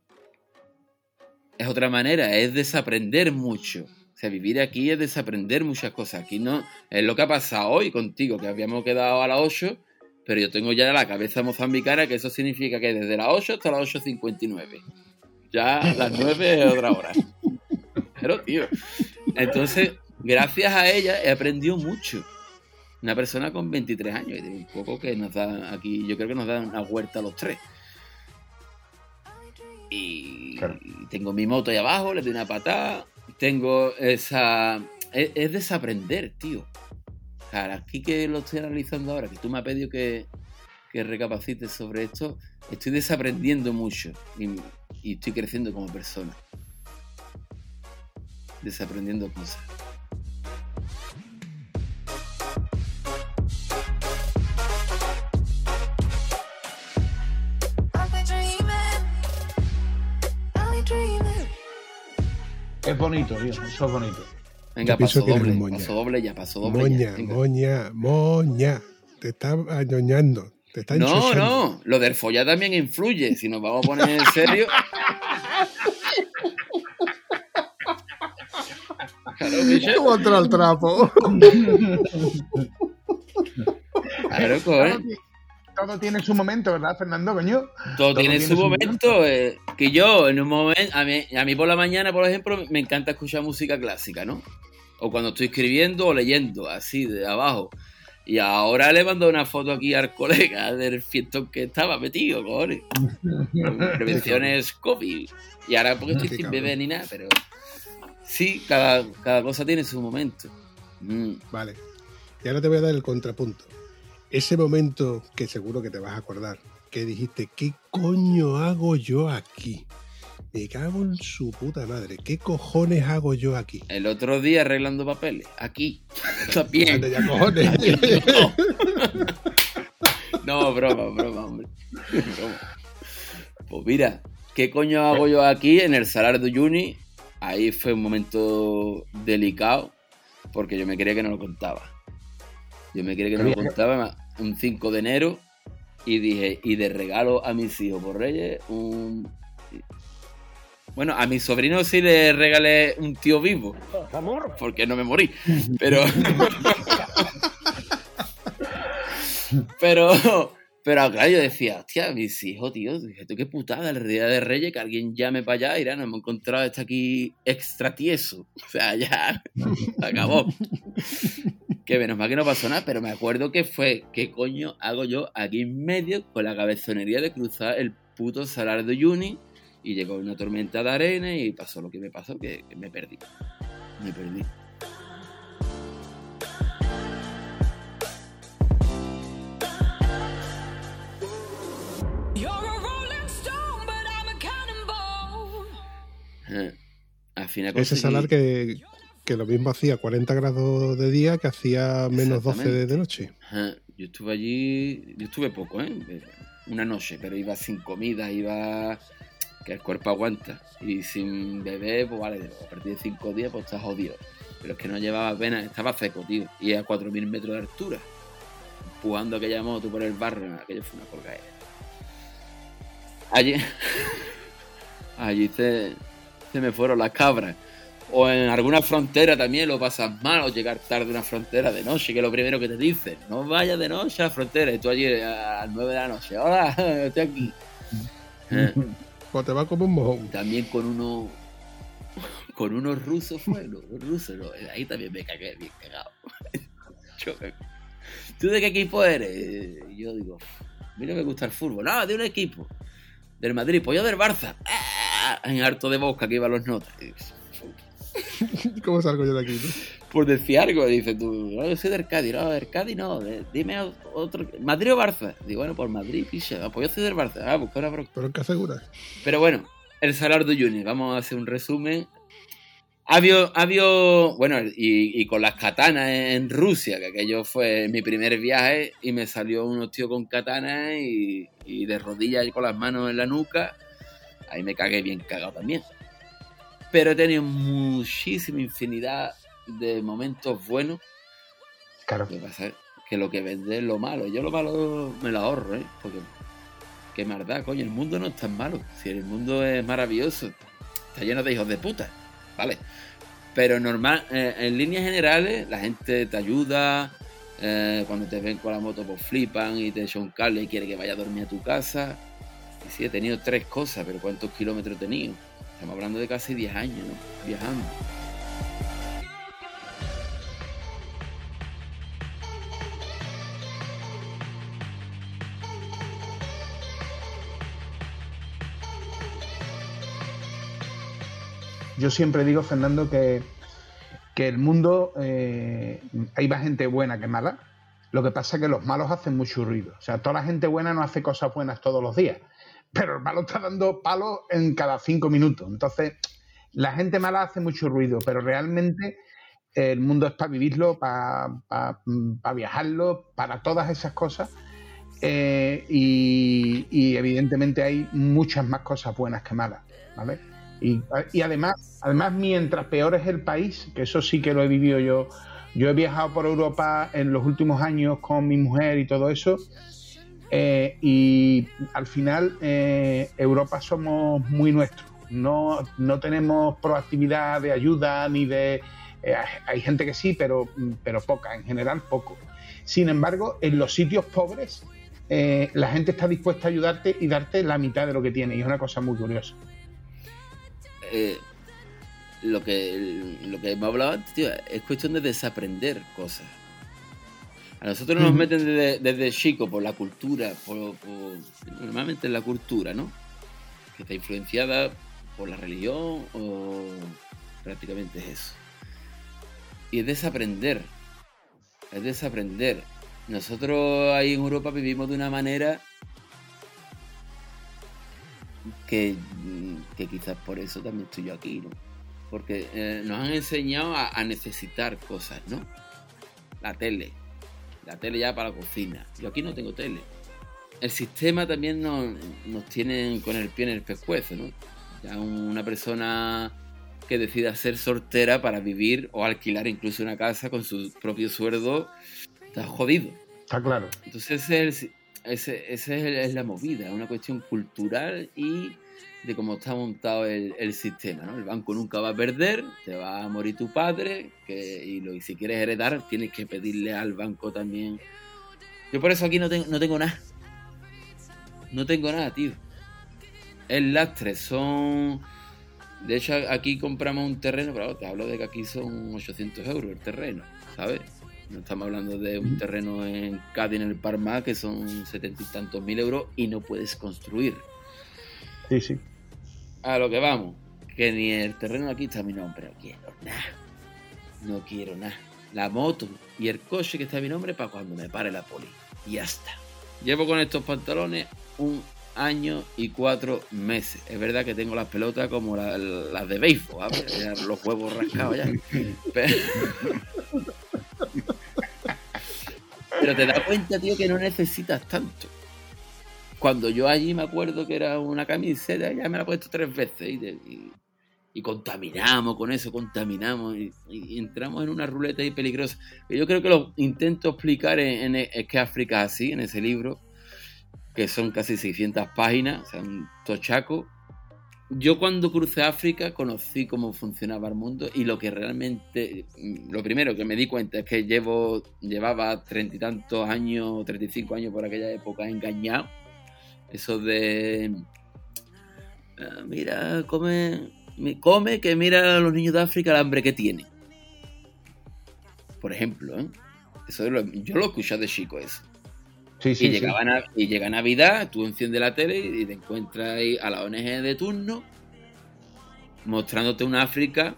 Es otra manera, es desaprender mucho. O sea, vivir aquí es desaprender muchas cosas. Aquí no. Es lo que ha pasado hoy contigo, que habíamos quedado a las 8, pero yo tengo ya la cabeza mozambicana, que eso significa que desde las 8 hasta las 8.59. Ya las 9 es otra hora. Pero, tío. Entonces, gracias a ella he aprendido mucho. Una persona con 23 años, y un poco que nos da aquí, yo creo que nos da una huerta a los tres. Y Claro. tengo mi moto ahí abajo, le doy una patada. Tengo esa. Es, es desaprender, tío. Aquí que lo estoy analizando ahora, que tú me has pedido que, que recapacites sobre esto, estoy desaprendiendo mucho y, y estoy creciendo como persona. Desaprendiendo cosas. Es bonito, tío. Eso es bonito. Venga, paso doble, moña. paso doble ya, paso doble ya. Moña, venga. moña, moña. Te está añoñando. Te está No, enchuchando. no, lo del follar también influye. Si nos vamos a poner en serio. ¿Cómo entra el trapo? Claro. Todo tiene su momento, ¿verdad, Fernando, coño? Todo Todo tiene tiene su su momento. eh, que yo, en un momento, a mí, a mí por la mañana, por ejemplo, me encanta escuchar música clásica, ¿no? O cuando estoy escribiendo o leyendo, así, de abajo. Y ahora le mando una foto aquí al colega del fiestón que estaba metido, cojones. Prevenciones COVID. Y ahora porque estoy Qué sin bebé ni nada, pero sí, cada, cada cosa tiene su momento. Mm, Vale. Y ahora te voy a dar el contrapunto. Ese momento que seguro que te vas a acordar, que dijiste, ¿qué coño hago yo aquí? Me cago en su puta madre. ¿Qué cojones hago yo aquí? El otro día arreglando papeles, aquí. También. Ya, cojones. No, broma, broma, hombre. Broma. Pues mira, ¿qué coño hago yo aquí en el Salar de Uyuni? Ahí fue un momento delicado, porque yo me quería que no lo contaba. Yo me quería que no lo contaba un 5 de enero y dije, y de regalo a mis hijos por Reyes, un... Bueno, a mi sobrino sí le regalé un tío vivo, porque no me morí, pero... Pero, pero claro, yo decía, hostia, mis hijos, tío, dije, tú qué putada, el día de Reyes, que alguien llame para allá, irá, nos hemos encontrado este aquí extra tieso. O sea, ya, acabó. Que menos mal que no pasó nada, pero me acuerdo que fue, ¿qué coño hago yo aquí en medio con la cabezonería de cruzar el puto salar de Uyuni? Y llegó una tormenta de arena y pasó lo que me pasó, que, que me perdí. Me perdí. You're a rolling stone, but I'm a cannonball. Eh, Al final Ese salar que, que lo mismo hacía 40 grados de día que hacía menos 12 de, de noche. Ajá, Yo estuve allí, yo estuve poco, ¿eh? Una noche, pero iba sin comida, iba que el cuerpo aguanta. Y sin beber, pues vale, a partir de cinco días, pues estás jodido. Pero es que no llevaba apenas, estaba seco, tío. Y a 4.000 metros de altura. Empujando aquella moto por el barrio, aquello fue una colgadera. Allí, allí se, se me fueron las cabras. O en alguna frontera también lo pasas mal, o llegar tarde a una frontera de noche, que es lo primero que te dicen. No vayas de noche a la frontera. Y tú allí a las 9 de la noche. Hola, estoy aquí. Eh, Pues te va como un mojón. también con uno con unos rusos fue, no, rusos, no, ahí también me cagué bien cagado. Yo ¿Tú de qué equipo eres? Y yo digo, a mí no me gusta el fútbol. No, de un equipo. Del Madrid, pues yo del Barça. ¡Ah! En harto de boca que iban los notas. ¿Cómo salgo yo de aquí? no? Por decir algo, dice tú, no, yo soy del Cádiz, no, Cádiz no, de- dime otro, ¿Madrid o Barça? Digo, bueno, por Madrid, picha, Ah, pues yo soy del Barça, ah, busca una bronca. ¿Pero qué aseguras? Pero bueno, el Salar de Uyuni, vamos a hacer un resumen. Ha habido, ha habido- bueno, y, y con las katanas en Rusia, que aquello fue mi primer viaje, y me salió unos tío con katanas y, y de rodillas y con las manos en la nuca. Ahí me cagué bien cagado también. Pero he tenido muchísima infinidad de momentos buenos. Claro. Lo que pasa es que lo que vende es lo malo. Yo lo malo me lo ahorro, ¿eh? Porque qué maldad, coño, el mundo no es tan malo. Si el mundo es maravilloso, está lleno de hijos de puta, ¿vale? Pero normal, eh, en líneas generales, la gente te ayuda. eh, cuando te ven con la moto, pues flipan y te echan un cable y quiere que vaya a dormir a tu casa. Y sí, he tenido tres cosas, pero ¿cuántos kilómetros he tenido? Estamos hablando de casi 10 años, ¿no? Viajando. Yo siempre digo, Fernando, que, que el mundo eh, hay más gente buena que mala. Lo que pasa es que los malos hacen mucho ruido. O sea, toda la gente buena no hace cosas buenas todos los días. Pero el malo está dando palos en cada cinco minutos. Entonces, la gente mala hace mucho ruido, pero realmente eh, el mundo es para vivirlo, para, para- viajarlo, para todas esas cosas. Eh, y, y evidentemente hay muchas más cosas buenas que malas, ¿vale? Y, además, además, mientras peor es el país, que eso sí que lo he vivido yo, yo he viajado por Europa en los últimos años con mi mujer y todo eso, eh, y al final eh, Europa somos muy nuestros, no, no tenemos proactividad de ayuda ni de... eh, hay gente que sí, pero, pero poca, en general poco. Sin embargo, en los sitios pobres, eh, la gente está dispuesta a ayudarte y darte la mitad de lo que tiene, y es una cosa muy curiosa. Eh, lo que lo que hemos hablado antes, tío, es cuestión de desaprender cosas. A nosotros nos meten desde, desde chico por la cultura, por, por- normalmente es la cultura, ¿no? Que está influenciada por la religión o prácticamente es eso. Y es desaprender, es desaprender. Nosotros ahí en Europa vivimos de una manera que, mm, que quizás por eso también estoy yo aquí, ¿no? Porque eh, nos han enseñado a, a necesitar cosas, ¿no? La tele, la tele ya para la cocina. Yo aquí no tengo tele. El sistema también nos, nos tiene con el pie en el pescuezo, ¿no? Ya un- una persona que decida ser sortera para vivir o alquilar incluso una casa con su propio sueldo, está jodido. Está claro. Entonces el- ese, ese es, es la movida, una cuestión cultural y de cómo está montado el, sistema. ¿no? El banco nunca va a perder, te va a morir tu padre que, y, si quieres heredar tienes que pedirle al banco también. Yo por eso aquí no tengo, no tengo nada. No tengo nada, tío. El lastre son... De hecho, aquí compramos un terreno, pero te hablo de que aquí son 800 euros el terreno, ¿sabes? No estamos hablando de un terreno en Cádiz, en el Parma, que son setenta y tantos mil euros y no puedes construir. Sí, sí. A lo que vamos, que ni el terreno aquí está a mi nombre, no quiero nada. No quiero nada. La moto y el coche que está a mi nombre para cuando me pare la poli. Y ya está. Llevo con estos pantalones un año y cuatro meses. Es verdad que tengo las pelotas como la- las de béisbol. Ya los huevos rascados ya. Pero... Pero te das cuenta, tío, que no necesitas tanto. Cuando yo allí me acuerdo que era una camiseta, ya me la he puesto tres veces y, contaminamos con eso, contaminamos y, entramos en una ruleta ahí peligrosa. Yo creo que lo intento explicar en, que África así, en ese libro, que son casi 600 páginas, o sea, un tochaco. Yo cuando crucé África conocí cómo funcionaba el mundo y lo que realmente, lo primero que me di cuenta es que llevo, llevaba treinta y tantos años, 35 años por aquella época engañado. Eso de, ah, mira, come, come que mira a los niños de África el hambre que tienen. Por ejemplo, ¿eh? Eso es lo- yo lo he escuchado de chico eso. Sí, sí, y, llegaba llega Navidad, tú enciendes la tele y te encuentras ahí a la ONG de turno mostrándote una África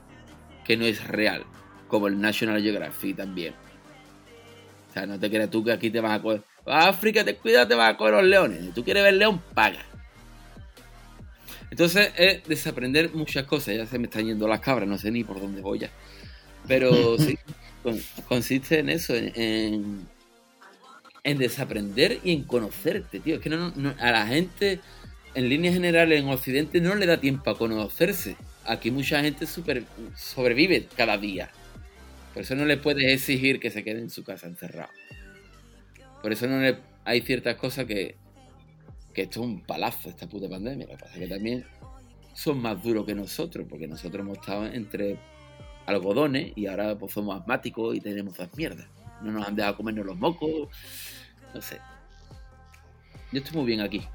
que no es real, como el National Geographic también. O sea, no te creas tú que aquí te vas a coger. África, te cuida, te vas a coger los leones. Si tú quieres ver león, paga. Entonces es desaprender muchas cosas. Ya se me están yendo las cabras, no sé ni por dónde voy ya. Pero sí, con- consiste en eso, en, en, en desaprender y en conocerte, tío. Es que no, no- a la gente, en líneas generales, en Occidente, no le da tiempo a conocerse. Aquí mucha gente super, sobrevive cada día. Por eso no le puedes exigir que se quede en su casa encerrado. Por eso no le, hay ciertas cosas que, que esto es un palazo, esta puta pandemia. Lo que pasa es que también son más duros que nosotros, porque nosotros hemos estado entre algodones y ahora pues somos asmáticos y tenemos esas mierdas. No nos han dejado comernos los mocos, no sé. Yo estoy muy bien aquí.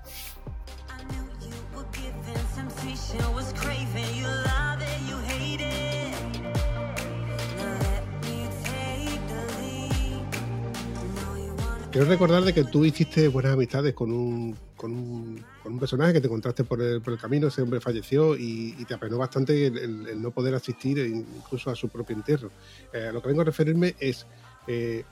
Quiero recordar de que tú hiciste buenas amistades con un, con un, con un personaje que te encontraste por el, por el camino, ese hombre falleció y, te apenó bastante el no poder asistir e incluso a su propio entierro. Eh, a lo que vengo a referirme es, eh,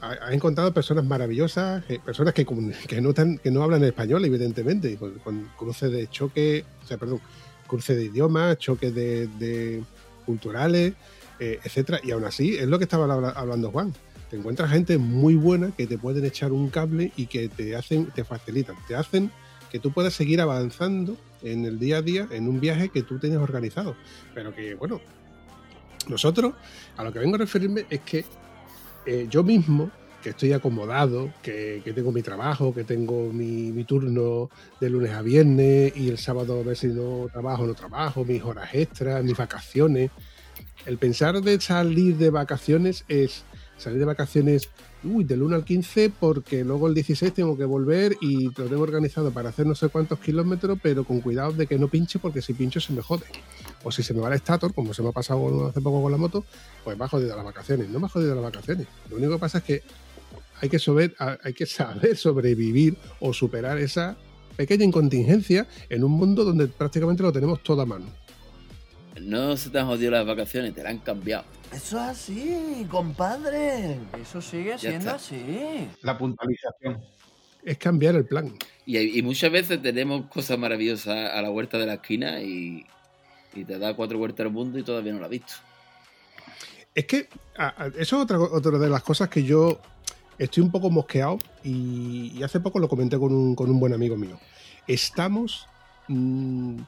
ha- encontrado personas maravillosas, eh, personas que, que, no que no hablan español, evidentemente, con, con cruces de choque, o sea, perdón, cruce de idiomas, choques de, culturales, eh, etcétera, y aún así es lo que estaba habla- hablando Juan te encuentras gente muy buena que te pueden echar un cable y que te hacen, te facilitan, te hacen que tú puedas seguir avanzando en el día a día en un viaje que tú tienes organizado. Pero que, bueno, nosotros, a lo que vengo a referirme es que eh, yo mismo, que estoy acomodado, que, que tengo mi trabajo, que tengo mi, mi turno de lunes a viernes y el sábado a ver si no trabajo, no trabajo, mis horas extras, mis vacaciones. El pensar de salir de vacaciones es salir de vacaciones uy, del 1 al 15 porque luego el 16 tengo que volver y lo tengo organizado para hacer no sé cuántos kilómetros, pero con cuidado de que no pinche porque si pincho se me jode. O si se me va el estator, como se me ha pasado hace poco con la moto, pues me ha jodido las vacaciones. No me ha jodido las vacaciones. Lo único que pasa es que hay que, saber, hay que saber sobrevivir o superar esa pequeña incontingencia en un mundo donde prácticamente lo tenemos todo a mano. No se te han jodido las vacaciones, te las han cambiado. Eso es así, compadre. Eso sigue siendo está. así. La puntualización. Es cambiar el plan. Y, muchas veces tenemos cosas maravillosas a la vuelta de la esquina y, y te da cuatro vueltas al mundo y todavía no lo has visto. Es que a- a- eso es otra, otra de las cosas que yo estoy un poco mosqueado y, y hace poco lo comenté con un, con un buen amigo mío. Estamos mm,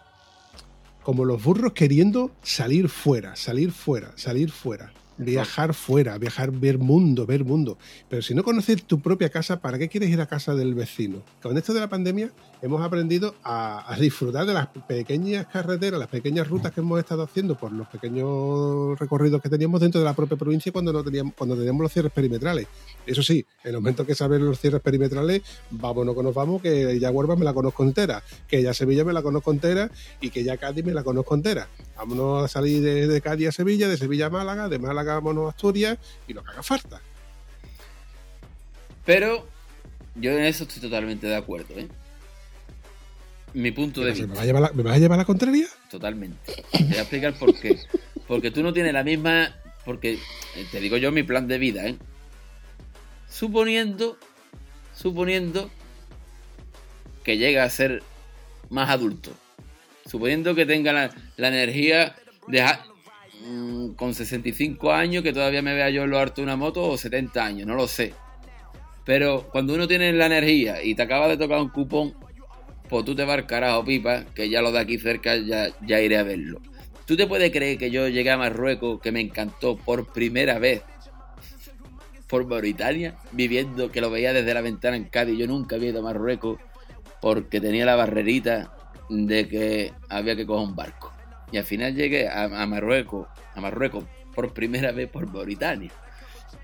como los burros queriendo salir fuera, salir fuera, salir fuera. Viajar fuera, viajar, ver mundo, ver mundo. Pero si no conoces tu propia casa, ¿para qué quieres ir a casa del vecino? Con esto de la pandemia hemos aprendido a, disfrutar de las pequeñas carreteras, las pequeñas rutas que hemos estado haciendo por los pequeños recorridos que teníamos dentro de la propia provincia cuando no teníamos, cuando teníamos los cierres perimetrales. Eso sí, en el momento que saber los cierres perimetrales, vámonos que nos vamos, que ya Huelva me la conozco entera, que ya Sevilla me la conozco entera y que ya Cádiz me la conozco entera. Vámonos a salir de, de Cádiz a Sevilla, de Sevilla a Málaga, de Málaga vámonos a Asturias y lo que haga falta. Pero yo en eso estoy totalmente de acuerdo, ¿eh? Mi punto de ¿Me vas, vista. a llevar la, ¿Me vas a llevar la contraria? Totalmente. Te voy a explicar por qué. Porque tú no tienes la misma. Porque eh, te digo yo mi plan de vida, ¿eh? Suponiendo. Suponiendo. Que llega a ser más adulto. Suponiendo que tenga la, la energía de. ja- mm, con 65 años, que todavía me vea yo en lo harto de una moto, o 70 años, no lo sé. Pero cuando uno tiene la energía y te acaba de tocar un cupón, pues tú te vas al carajo, pipa, que ya lo de aquí cerca ya, ya iré a verlo. ¿Tú te puedes creer que yo llegué a Marruecos, que me encantó por primera vez por Mauritania, viviendo, que lo veía desde la ventana en Cádiz? Yo nunca había ido a Marruecos porque tenía la barrerita de que había que coger un barco. Y al final llegué a, a Marruecos, a Marruecos por primera vez por Mauritania.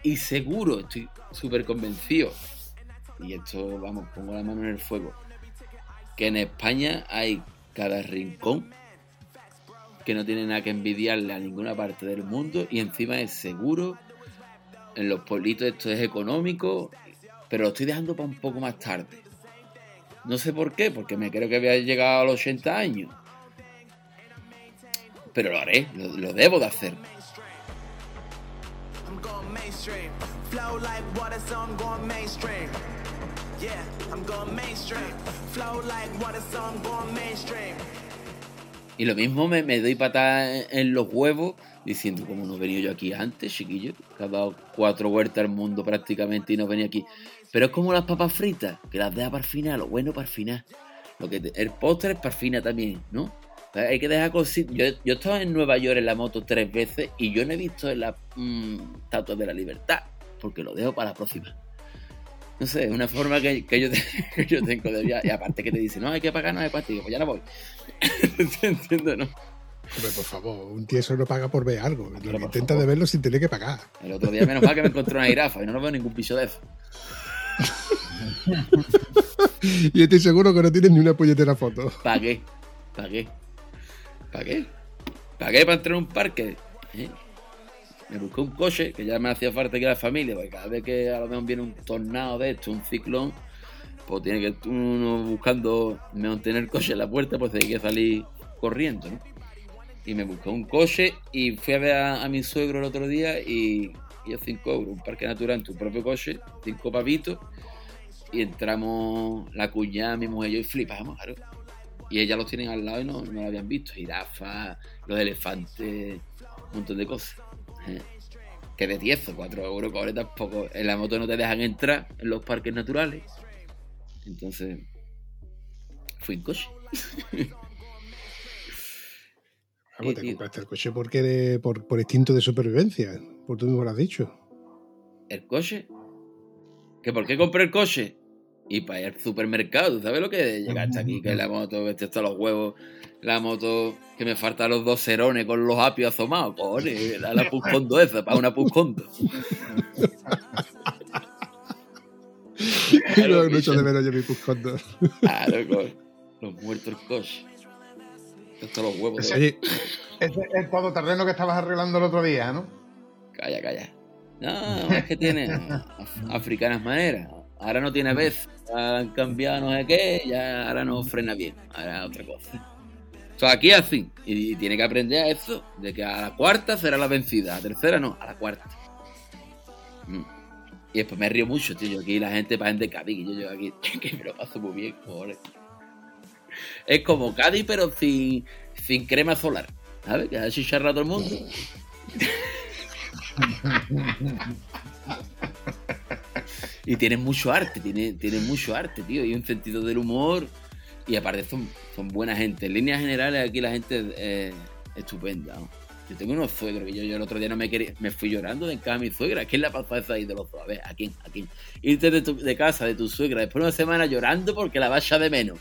Y seguro, estoy súper convencido, y esto, vamos, pongo la mano en el fuego, que en España hay cada rincón que no tiene nada que envidiarle a ninguna parte del mundo y encima es seguro. En los pueblitos esto es económico, pero lo estoy dejando para un poco más tarde. No sé por qué, porque me creo que había llegado a los 80 años. Pero lo haré, lo, debo de hacer. Yeah, I'm going mainstream. Flow like water, so I'm going mainstream. Y lo mismo me, me doy patada en, los huevos diciendo, como no he venido yo aquí antes, chiquillo, que ha dado cuatro vueltas al mundo prácticamente y no venía aquí. Pero es como las papas fritas, que las deja para el final, lo bueno para el final. Lo que el postre es para el final también, ¿no? Hay que dejar cositas. Yo, yo he estado en Nueva York en la moto tres veces y yo no he visto la mm, estatua de la libertad, porque lo dejo para la próxima. No sé, una forma que, que yo, te- que yo tengo de viaje. Y aparte que te dicen, no, hay que pagar, no hay cuánto. Y digo, pues ya no voy. Entiendo, ¿no? Hombre, por favor, un tieso no paga por ver algo. Lo que intenta favor. de verlo sin tener que pagar. El otro día, menos mal que me encontré una jirafa y no, no veo ningún piso de eso. Y estoy seguro que no tienes ni una puñetera foto. Pagué, pagué, pagué, pagué para entrar a un parque. ¿eh? Me busqué un coche que ya me hacía falta que la familia, porque cada vez que a lo mejor viene un tornado de esto, un ciclón, pues tiene que uno buscando mantener el coche en la puerta, pues hay que salir corriendo, ¿no? Y me busqué un coche y fui a ver a, a mi suegro el otro día y, yo 5 euros, un parque natural en tu propio coche, cinco pavitos, y entramos la cuñada, mi mujer y yo y flipamos, claro. Y ellas los tienen al lado y no, no lo habían visto. Jirafas, los elefantes, un montón de cosas. Que de 10 o 4 euros, cobre tampoco. En la moto no te dejan entrar en los parques naturales. Entonces, fui en coche. Te compraste el coche porque por, por instinto de supervivencia. Por tú mismo lo has dicho. ¿El coche? ¿Que por qué compré el coche? Y para ir al supermercado, ¿tú sabes lo que es llegar hasta aquí? Que la moto, que hasta los huevos, la moto, que me faltan los dos cerones con los apios asomados, cojones, la, la Puscondo esa, para una Puscondo. Claro, no, de menos yo mi Puscondo. Claro, con los muertos el coche. Hasta los huevos. de- Oye, Ese es el todoterreno que estabas arreglando el otro día, ¿no? Calla, calla. No, es que tiene af- africanas maneras. Ahora no tiene vez. Han cambiado no sé qué, ya ahora no frena bien. Ahora otra cosa. O sea, aquí así. Y, tiene que aprender a eso, de que a la cuarta será la vencida, a la tercera no, a la cuarta. Mm. Y después me río mucho, tío. Aquí la gente para de Cádiz, y yo llego aquí, que me lo paso muy bien, cojones. Es como Cádiz, pero sin, sin crema solar. ¿Sabes? Que ha chicharra a todo el mundo. Y tienen mucho arte, tienen, tienen mucho arte, tío, y un sentido del humor. Y aparte son, son buena gente. En líneas generales aquí la gente es eh, estupenda. ¿no? Yo tengo unos suegros que yo, yo el otro día no me quería, me fui llorando de casa de mi suegra. ¿Quién le pasó eso ahí de los dos? A ver, ¿a quién? ¿A quién? Irte de, tu- de casa de tu suegra después de una semana llorando porque la vaya de menos.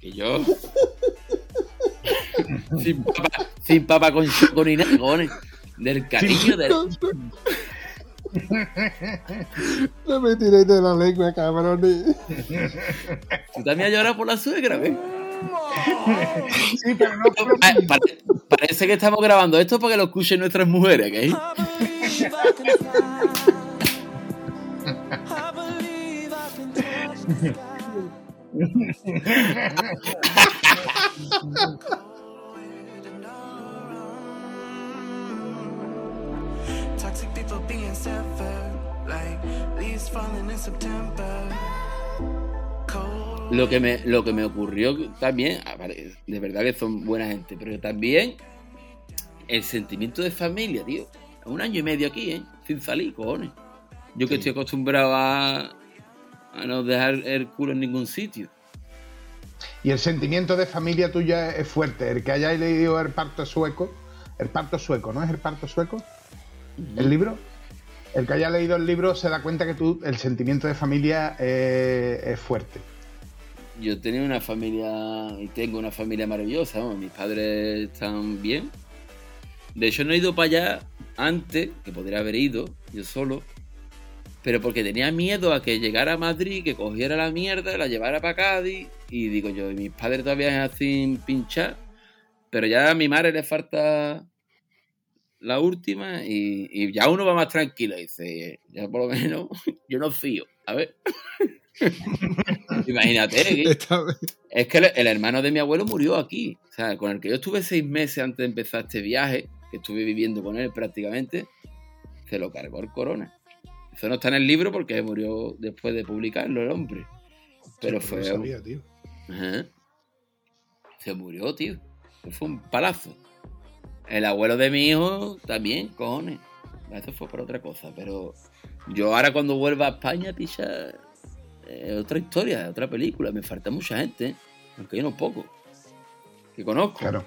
Que yo. sin papa, sin papa con nada, cojones. Del cariño, del, no me tiréis de la lengua, cabrones. ¿Tú también has llorado por la suegra, ¿ves? Sí, pero no por lo Pa- mismo. pare- parece que estamos grabando esto para que lo escuchen nuestras mujeres, ¿ok? Toxic people being severed, like leaves falling in September. Cold. Lo que me, lo que me ocurrió también, apare- de verdad que son buena gente, pero también el sentimiento de familia, tío. Un año y medio aquí, ¿eh? Sin salir, cojones. Yo que Sí. estoy acostumbrado a, a no dejar el culo en ningún sitio. Y el sentimiento de familia tuya es fuerte. El que hayáis leído el parto sueco, el parto sueco, ¿no es el parto sueco? ¿El libro? El que haya leído el libro se da cuenta que tú, el sentimiento de familia eh, es fuerte. Yo tenía una familia y tengo una familia maravillosa, mis padres están bien. De hecho, no he ido para allá antes, que podría haber ido yo solo, pero porque tenía miedo a que llegara a Madrid, que cogiera la mierda, la llevara para Cádiz, y digo yo, y mis padres todavía es sin pinchar, pero ya a mi madre le falta la última y, y ya uno va más tranquilo, dice, ya por lo menos yo no fío, a ver. Imagínate, Esta vez- es que el, el hermano de mi abuelo murió aquí. O sea, con el que yo estuve seis meses antes de empezar este viaje, que estuve viviendo con él prácticamente, se lo cargó el corona. Eso no está en el libro porque murió después de publicarlo el hombre. Pero no fue. lo sabía, tío. Ajá. Se murió, tío. Fue un palazo. El abuelo de mi hijo también, cojones. Eso fue por otra cosa. Pero yo ahora cuando vuelva a España, picha, es otra historia, otra película. Me falta mucha gente, ¿eh? aunque yo no poco. Que conozco. Claro.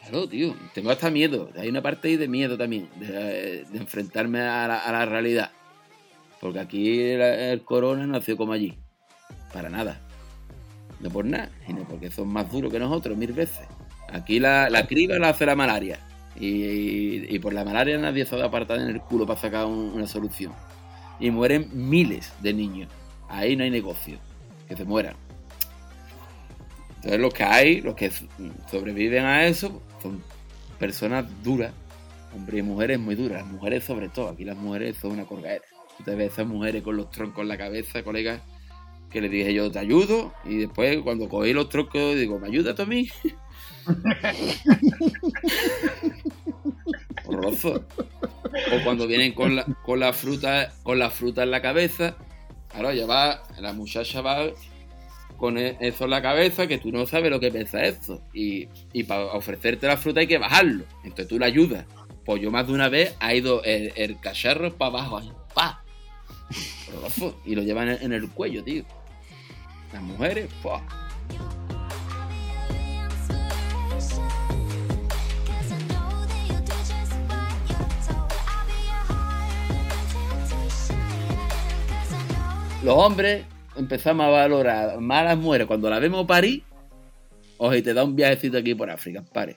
Claro, tío. Tengo hasta miedo. Hay una parte ahí de miedo también, de, de enfrentarme a la, a la realidad. Porque aquí el, el corona no nació como allí. Para nada. No por nada, sino porque son más duros que nosotros mil veces. Aquí la, la criba la hace la malaria. Y, y por la malaria nadie se ha dado apartada en el culo para sacar un- una solución. Y mueren miles de niños. Ahí no hay negocio. Que se mueran. Entonces los que hay, los que sobreviven a eso, son personas duras. Hombres y mujeres muy duras. Las mujeres sobre todo. Aquí las mujeres son una colgadera. Tú te ves esas mujeres con los troncos en la cabeza, colegas, que le dije yo, te ayudo. Y después cuando cogí los troncos, digo, ¿me ayudas tú a mí? Horroroso. O cuando vienen con la, con la fruta, con la fruta en la cabeza. Claro, ya va, la muchacha va con e- eso en la cabeza que tú no sabes lo que pesa eso. Y, y para ofrecerte la fruta hay que bajarlo. Entonces tú la ayudas. Pues yo más de una vez ha ido el, cacharro para abajo, ahí, pa. Y lo llevan en, en el cuello, tío. Las mujeres, ¡pua! Los hombres empezamos a valorar más a las mujeres cuando la vemos parir. Oye, te da un viajecito aquí por África, pare.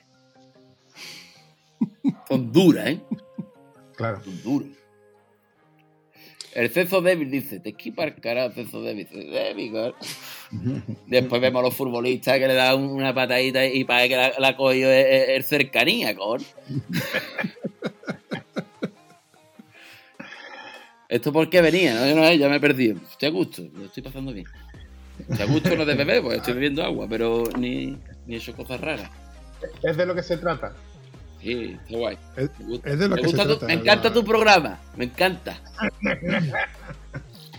Son duras, ¿eh? Claro. Son duras. El Cezo débil dice, te esquipa el carajo, débil, cabrón. Después vemos a los futbolistas que le dan una patadita y para que la, la cogió el cercanía, con. ¿Esto por qué venía? No, Yo no, ya me he perdido. Estoy a gusto, lo estoy pasando bien. Estoy a gusto no de beber, pues estoy bebiendo agua, pero ni, ni he hecho cosas raras. Es de lo que se trata. Sí, está guay. Es, Me gusta, es de lo me que se tu- trata. me encanta tu programa, me encanta.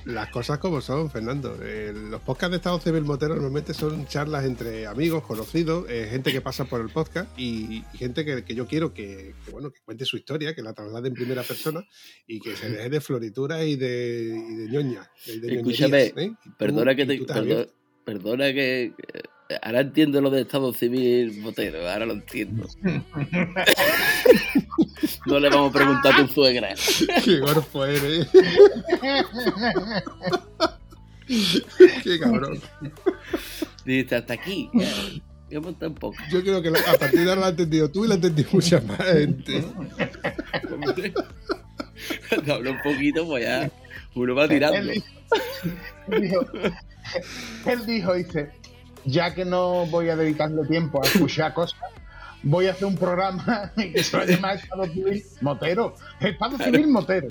Las cosas como son, Fernando. Eh, los podcasts de Estado Civil Motero normalmente son charlas entre amigos, conocidos, eh, gente que pasa por el podcast y, y gente que, que yo quiero que, que, bueno, que cuente su historia, que la traslade en primera persona y que se deje de florituras y de, y de ñoña. de Escúchame, ¿eh? Perdona que te, perdona que ahora entiendo lo de Estado Civil Botero, ahora lo entiendo. no le vamos a preguntar a tu suegra. Qué gorfo eres. Qué cabrón. Dice hasta aquí. Ya, ya monta un poco. Yo creo que a partir de ahora lo has entendido tú y lo ha entendido mucha más gente. Cuando hablo un poquito, pues ya uno va tirando. Él dijo, él dijo, dice, ya que no voy a dedicarle tiempo a escuchar cosas, voy a hacer un programa que se va a llamar Estado Civil Motero. Estado Civil Motero.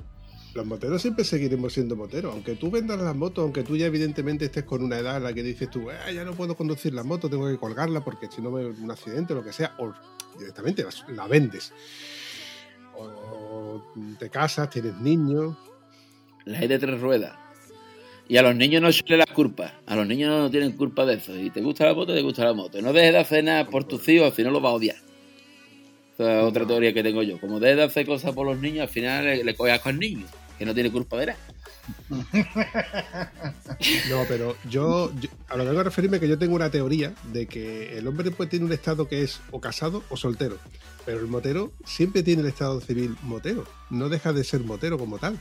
Los moteros siempre seguiremos siendo moteros. Aunque tú vendas las motos, aunque tú ya evidentemente estés con una edad en la que dices tú, "Ah, ya no puedo conducir la moto, tengo que colgarla porque si no me un accidente o lo que sea, o directamente la, la vendes. O te casas, tienes niños. La hay de tres ruedas. Y a los niños no se les las culpas. A los niños no tienen culpa de eso. Y te gusta la moto, te gusta la moto. No dejes de hacer nada por tus hijos, si no los vas a odiar. Esa es otra teoría que tengo yo. Como dejes de hacer cosas por los niños, al final le, le coges con niños, que no tiene culpa de nada. No, pero yo, a lo que vengo a referirme que yo tengo una teoría de que el hombre pues tiene un estado que es o casado o soltero. Pero el motero siempre tiene el estado civil motero. No deja de ser motero como tal.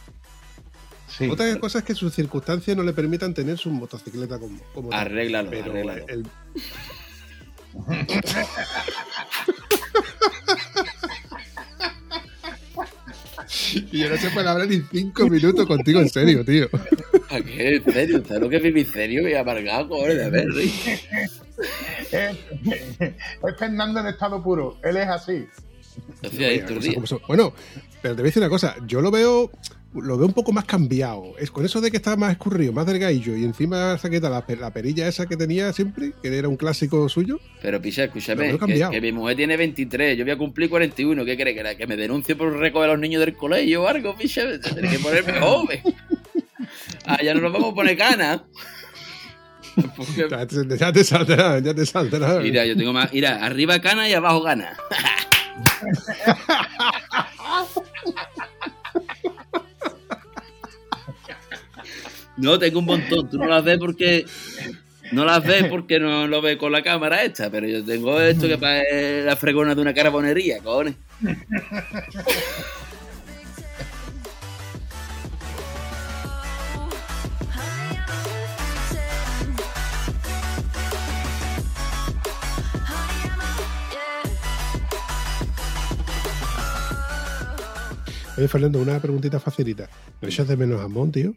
Sí. Otra cosa es que sus circunstancias no le permitan tener su motocicleta como, como tal. Arréglalo, Pero arréglalo. el- y yo no se puede hablar ni cinco minutos contigo en serio, tío. ¿Para qué? En serio, ¿sabes lo que es vivir serio y amargado, cojones? De ver. Es, es Fernando en estado puro. Él es así. Son. Bueno, pero te voy a decir una cosa, yo lo veo lo veo un poco más cambiado. Es con eso de que está más escurrido, más delgadillo y encima saqueta la, la perilla esa que tenía siempre, que era un clásico suyo. Pero Lo escúchame, que, mi mujer tiene 23, yo voy a cumplir 41. ¿Qué crees? ¿Que, me denuncie por recoger a los niños del colegio o algo, picha? Tendré que ponerme joven. Ah, ya no nos vamos a poner canas. Porque- Ya te, ya te saldrá, ya te saldrá. Mira, yo tengo más. Mira, arriba cana y abajo gana. No, tengo un montón. Tú no las ves porque. No las ves porque no lo ves con la cámara esta, pero yo tengo esto que es la fregona de una carbonería, cojones. Oye, Fernando, una preguntita facilita. ¿No echas de menos a Mon, tío?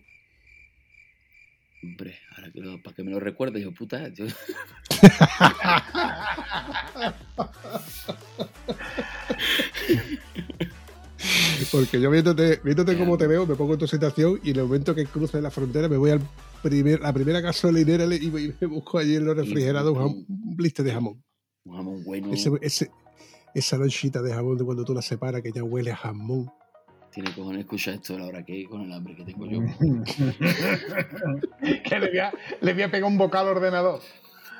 Hombre, ahora que lo- para que me lo recuerde, yo puta. Yo... Porque yo viéndote, viéndote cómo te veo, me pongo en tu situación y en el momento que cruce la frontera me voy al primer, la primera gasolinera y me, y me busco allí en los refrigerados un, blister de jamón. Un jamón bueno. Ese, ese- esa lonchita de jamón de cuando tú la separas que ya huele a jamón. Tiene cojones escuchar esto a la hora que con el hambre que tengo yo. que le voy, a, le voy a pegar un bocado al ordenador.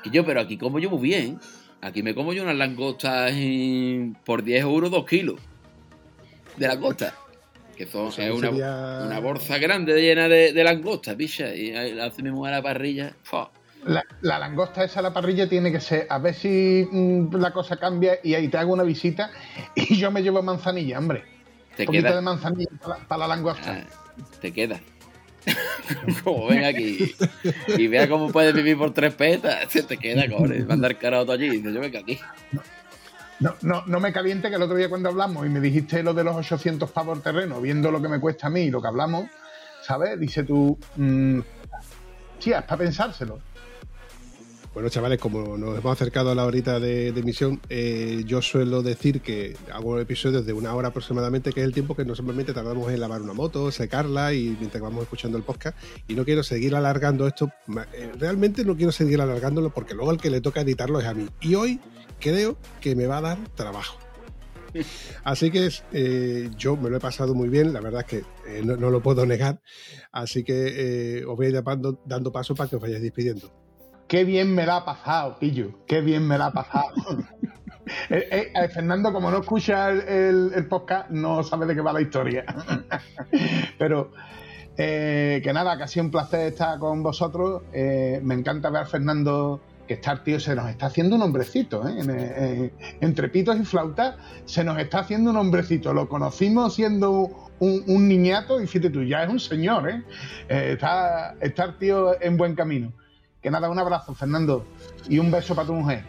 Y yo, pero aquí como yo muy bien. Aquí me como yo unas langostas en- por 10 euros 2 kilos de langosta. Que son, sea, es una, sería- una bolsa grande llena de, de langostas, picha. Y ahí la hace mi mujer a la parrilla. ¡fua! La, la langosta esa a la parrilla tiene que ser, a ver si mm, la cosa cambia y ahí te hago una visita y yo me llevo manzanilla, hombre. Te poquito queda. de manzanilla para, la- para la langosta. Ah, te queda. como ven aquí y vea cómo puedes vivir por tres petas, se te queda, cojones. Va a andar carajo allí. Dice, yo venga aquí. No, no, no me caliente que el otro día cuando hablamos y me dijiste lo de los 800 pavos terreno, viendo lo que me cuesta a mí y lo que hablamos, ¿sabes? Dice tú, mm, tía, es para pensárselo. Bueno, chavales, como nos hemos acercado a la horita de, emisión, eh, yo suelo decir que hago episodios de una hora aproximadamente, que es el tiempo que normalmente tardamos en lavar una moto, secarla y mientras vamos escuchando el podcast. Y no quiero seguir alargando esto. eh, Realmente no quiero seguir alargándolo porque luego al que le toca editarlo es a mí. Y hoy creo que me va a dar trabajo. Así que eh, yo me lo he pasado muy bien, la verdad es que no, lo puedo negar. Así que os voy a ir dando, dando paso para que os vayáis despidiendo. Qué bien me la ha pasado, pillo. Qué bien me la ha pasado. Eh, eh, eh, Fernando, como no escucha el, el- el podcast, no sabe de qué va la historia. Pero eh, que nada, que ha sido un placer estar con vosotros. Me encanta ver a Fernando que está, tío, se nos está haciendo un hombrecito. ¿eh? En- en- entre pitos y flautas se nos está haciendo un hombrecito. Lo conocimos siendo un, un niñato y fíjate tú, ya es un señor. ¿eh? Eh, está, está el tío en buen camino. Que nada, un abrazo, Fernando. Y un beso para tu mujer.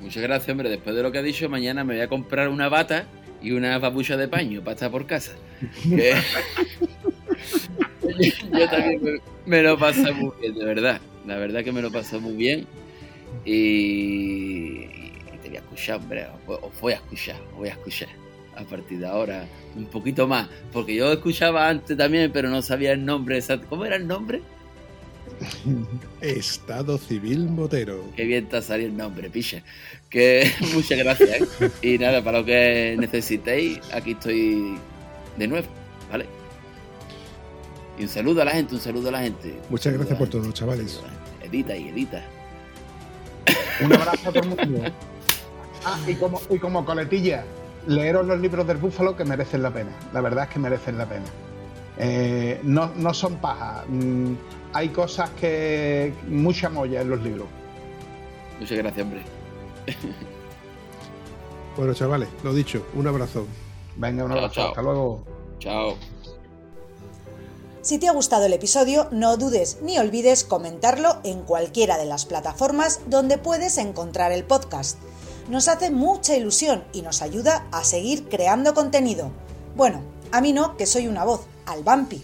Muchas gracias, hombre. Después de lo que ha dicho, mañana me voy a comprar una bata y una babucha de paño para estar por casa. Que- Yo también me, me lo paso muy bien, de verdad. La verdad que me lo paso muy bien. Y, y te voy a escuchar, hombre. Os os voy a escuchar, os voy a escuchar. A partir de ahora, un poquito más. Porque yo escuchaba antes también, pero no sabía el nombre exacto. ¿Cómo era el nombre? Estado Civil Motero. Qué bien te ha salido el nombre, picha. Que muchas gracias, ¿eh? Y nada, para lo que necesitéis, aquí estoy de nuevo, ¿vale? Y un saludo a la gente, un saludo a la gente. Muchas gracias por todo, chavales. Edita y edita. Un abrazo a todo el mundo. Ah, y como, y como coletilla, leeros los libros del Búfalo que merecen la pena. La verdad es que merecen la pena. Eh, no, no son paja. Hay cosas que. mucha molla en los libros. Muchas gracias, hombre. Bueno, chavales, lo dicho, un abrazo. Venga, un Chao, abrazo. chao. Hasta luego. Chao. Si te ha gustado el episodio, no dudes ni olvides comentarlo en cualquiera de las plataformas donde puedes encontrar el podcast. Nos hace mucha ilusión y nos ayuda a seguir creando contenido. Bueno, a mí no, que soy una voz, al Vampi.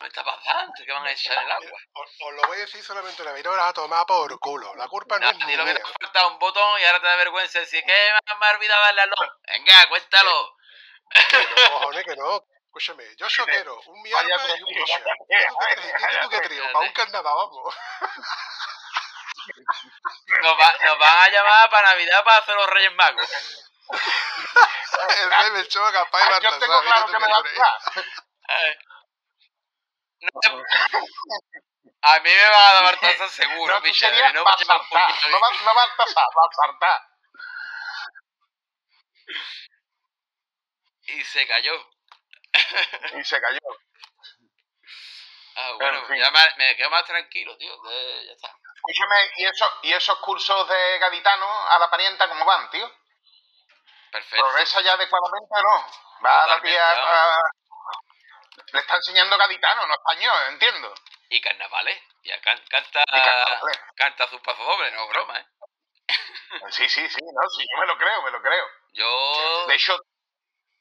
¿Qué está pasando? ¿Qué van a echar el agua? Os, lo voy a decir solamente una vez, no a tomar por culo. La culpa No, di lo que te ha faltado un botón y ahora te da vergüenza decir que me ha olvidado darle al no. Venga, cuéntalo. Que no, cojones, que no. Escúchame, yo soquero, un mi arma y un coche. ¿Y tú qué trío? Para un carnaval, vamos. Nos, va- nos van a llamar para Navidad para hacer los Reyes Magos. El rey Melchor, capaz y yo tengo claro que me va a a mí me van a dar Baltasar seguro, No, no llevan Baltasar. puñal. No, va- no Baltasar, Baltasar. Y se cayó. Y se cayó. Ah, bueno, En fin. ya me, me quedo más tranquilo, tío. que ya está. Escúchame, ¿y, eso, ¿y esos cursos de gaditano a la parienta cómo van, tío? Perfecto. ¿Progresa ya adecuadamente o no? Va la Totalmente, tía... vamos. a- Le está enseñando gaditano, no español, entiendo. Y carnavales. Ya can- canta, Y carnavales. canta sus pasos dobles, no broma, ¿eh? Sí, sí, sí, no, sí, yo me lo creo, me lo creo. Yo. De hecho,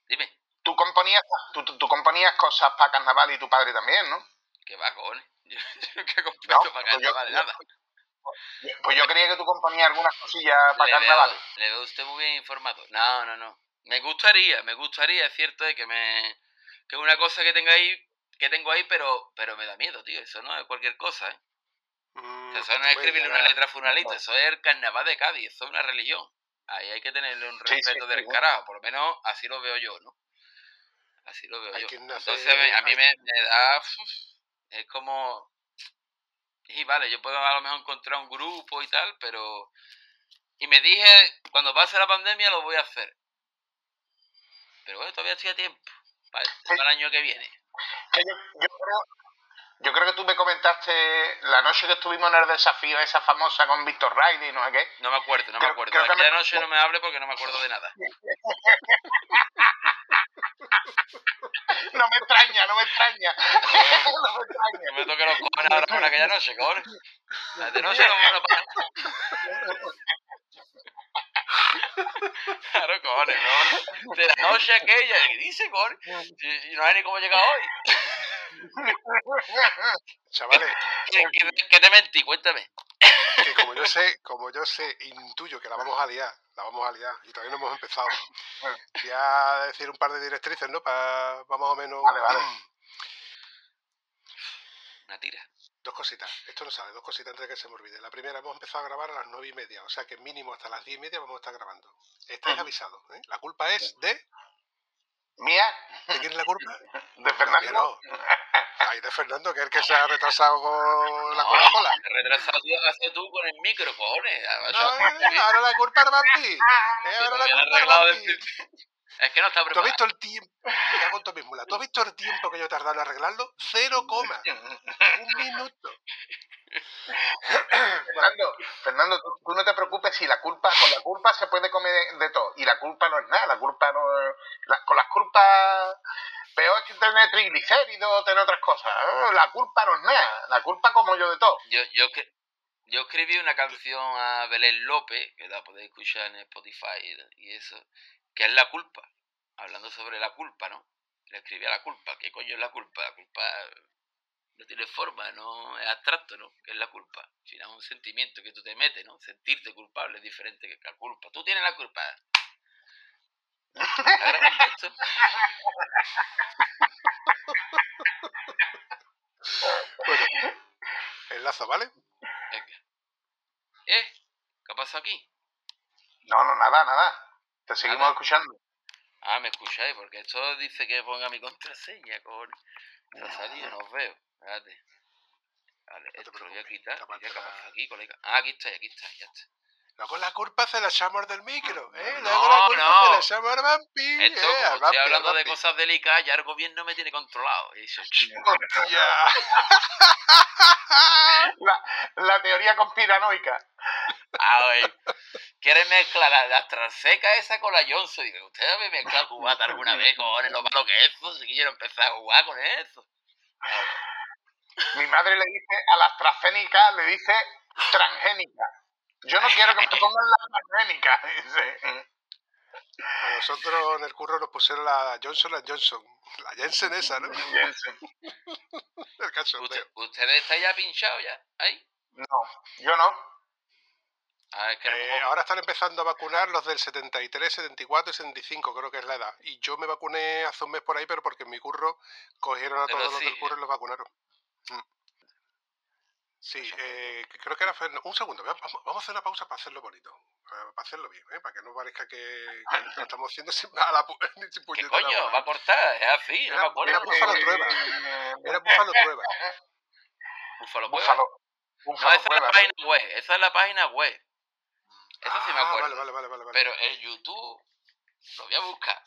Dime, tú componías, tú, tú- componías cosas para carnaval y tu padre también, ¿no? ¿qué va, cojones? Yo, nunca he No, compuesto para pues carnaval, yo- nada. Pues yo creía que tú componías algunas cosillas para Le veo, carnaval. le veo usted muy bien informado. No, no, no. Me gustaría, me gustaría, es cierto, de que me. Que es una cosa que tengo ahí, que tengo ahí, pero, pero me da miedo, tío. Eso no es cualquier cosa, ¿eh? Mm, Eso no es escribirle una letra funalista, eso es el carnaval de Cádiz, eso es una religión. Ahí hay que tenerle un respeto sí, del sí. carajo, por lo menos así lo veo yo, ¿no? Así lo veo Hay yo. Entonces a mí me, me da... Es como... Y vale, yo puedo a lo mejor encontrar un grupo y tal, pero... Y me dije, cuando pase la pandemia lo voy a hacer. Pero bueno, todavía estoy a tiempo, para, para el año que viene. Que yo, yo creo, yo creo que tú me comentaste la noche que estuvimos en el desafío esa famosa con Víctor Riley no sé qué. No me acuerdo, no me Creo- acuerdo. creo que Aquella me- noche no me hable porque no me acuerdo de nada. No me extraña, no me extraña. no me extraña. me toque los cojones ahora con aquella noche, cojones. De noche no no para. Claro, cojones, ¿no? De la noche aquella, ¿qué dice, cojones? Y, y no hay ni cómo llegar hoy. Chavales, ¿Qué, qué- qué te mentí? Cuéntame. que como yo sé, como yo sé, intuyo que la vamos a liar, la vamos a liar, y todavía no hemos empezado. Voy a decir un par de directrices, ¿no? Para más o menos. Vale, vale. Una tira. Dos cositas, esto no sale, dos cositas antes de que se me olvide. La primera, hemos empezado a grabar a las nueve y media, o sea que mínimo hasta las diez y media vamos a estar grabando. Estáis Ujú. avisados, ¿eh? La culpa es de. Mía, ¿De quién es la culpa? de No, Fernando. no. Ahí de Fernando, que es el que se ha retrasado con la Coca-Cola. Retrasado tío, hace tú con el micro, cojones. No, eh, ahora la culpa es Bambi. Eh, ahora la culpa es Bambi. Es que no está ¿Tú has preparado. visto el tiempo? Me cago en tu mismo. ¿Tú has visto el tiempo que yo he tardado en arreglarlo? Cero coma. Un minuto. Fernando, Fernando tú, tú no te preocupes si la culpa, con la culpa se puede comer de todo. Y la culpa no es nada, la culpa no es- la- con las culpas peor es que tener triglicéridos o tener otras cosas. ¿eh? La culpa no es nada, la culpa como yo de todo. Yo, yo, que- yo escribí una canción a Belén López, que la podéis escuchar en Spotify y eso, que es la culpa, hablando sobre la culpa, ¿no? Le escribí a la culpa, ¿qué coño es la culpa? La culpa no tiene forma, no es abstracto, ¿no? ¿Qué es la culpa? Al final es un sentimiento que tú te metes, ¿no? Sentirte culpable es diferente que la culpa. Tú tienes la culpa. ¿Agarras esto? Bueno, enlazo, ¿vale? Venga. ¿Eh? ¿Qué ha pasado aquí? No, no, nada, nada. Te seguimos Nada. escuchando. Ah, me escucháis, porque esto dice que ponga mi contraseña, cojones. Se ha salido, no os veo. Espérate. Vale, esto lo voy a quitar. esta parte Mira, ¿Qué la- pasa aquí, colega? Ah, aquí está, aquí está, ya está. Luego la culpa se la echamos del micro, ¿eh? No, Luego la culpa no. se la echamos al Vampi, Esto, ¿eh? estoy al hablando de cosas delicadas, ya el gobierno me tiene controlado. Y dice, "Ch, ¡Hostia! La, la teoría conspiranoica. a ver, ¿quieren mezclar la, la transeca esa con la Johnson? Digo, ¿ustedes habéis mezclado cubata alguna vez, cojones? Lo malo que es eso, si quiero empezar a jugar con eso. Mi madre le dice a la AstraZeneca, le dice transgénica. Yo no quiero que me pongan la. Dice. A nosotros en el curro nos pusieron la Johnson la Johnson. La Jensen esa, ¿no? Jensen. El caso ¿Usted- ¿Ustedes están ya pinchados ya? ¿Ahí? No, yo no. Ah, es que Eh, ahora están empezando a vacunar los del 73, 74 y 75, creo que es la edad. Y yo me vacuné hace un mes por ahí, pero porque en mi curro cogieron a Pero todos los del curro y los vacunaron. Mm. Sí, eh, creo que era Fernando. Un segundo, vamos, vamos a hacer una pausa para hacerlo bonito. Para hacerlo bien, ¿eh? para que no parezca que, que lo estamos haciendo sin, a la, pu- sin ¿Qué coño? Va a cortar, es así, no Era- me acuerdo. era Búfalo Trueba. Era Búfalo Trueba. Búfalo. Búfalo. No, esa es la página web. Esa es la página web. Eso sí me Ah, acuerdo. Vale, vale, vale, vale. vale. Pero el YouTube lo voy a buscar.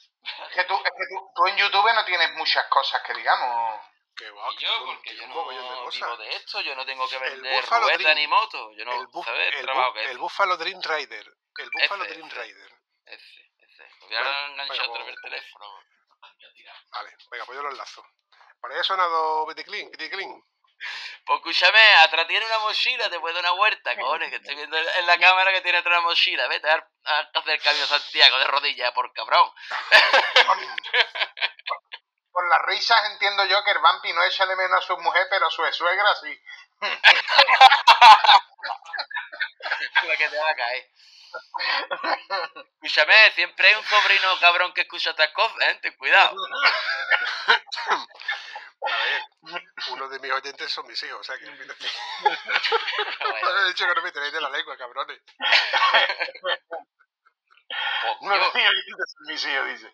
Es que, tú, es que tú, tú en YouTube no tienes muchas cosas que digamos. Que va, que yo, porque que yo no de vivo de esto, yo no tengo que vender ruedas ni motos. Yo no, el, buf- ¿sabes? el, el Buffalo Dream Rider. El Buffalo Ese, Dream. Rider. Ese, ese. Voy a enganchar venga, otra vez vamos. el teléfono. Vale, venga, pues yo lo enlazo. Por ahí ha sonado Biticlin, Biticlin. Pues escúchame, atrás tiene una mochila, te puede dar una vuelta, cojones, que estoy viendo en la cámara que tiene atrás una mochila. Vete a, hacer el camino Santiago de rodillas, por cabrón. Las risas entiendo yo que el vampi no echa de menos a su mujer, pero a su suegra sí. La que te va a caer. Escúchame, siempre hay un sobrino cabrón que escucha estas cosas, ¿eh? Ten cuidado. A ver, uno de mis oyentes son mis hijos, o sea que. fíjate. Bueno, He dicho que no me tenéis de la lengua, cabrones. pues, No, tío, no, mis hijos, dice.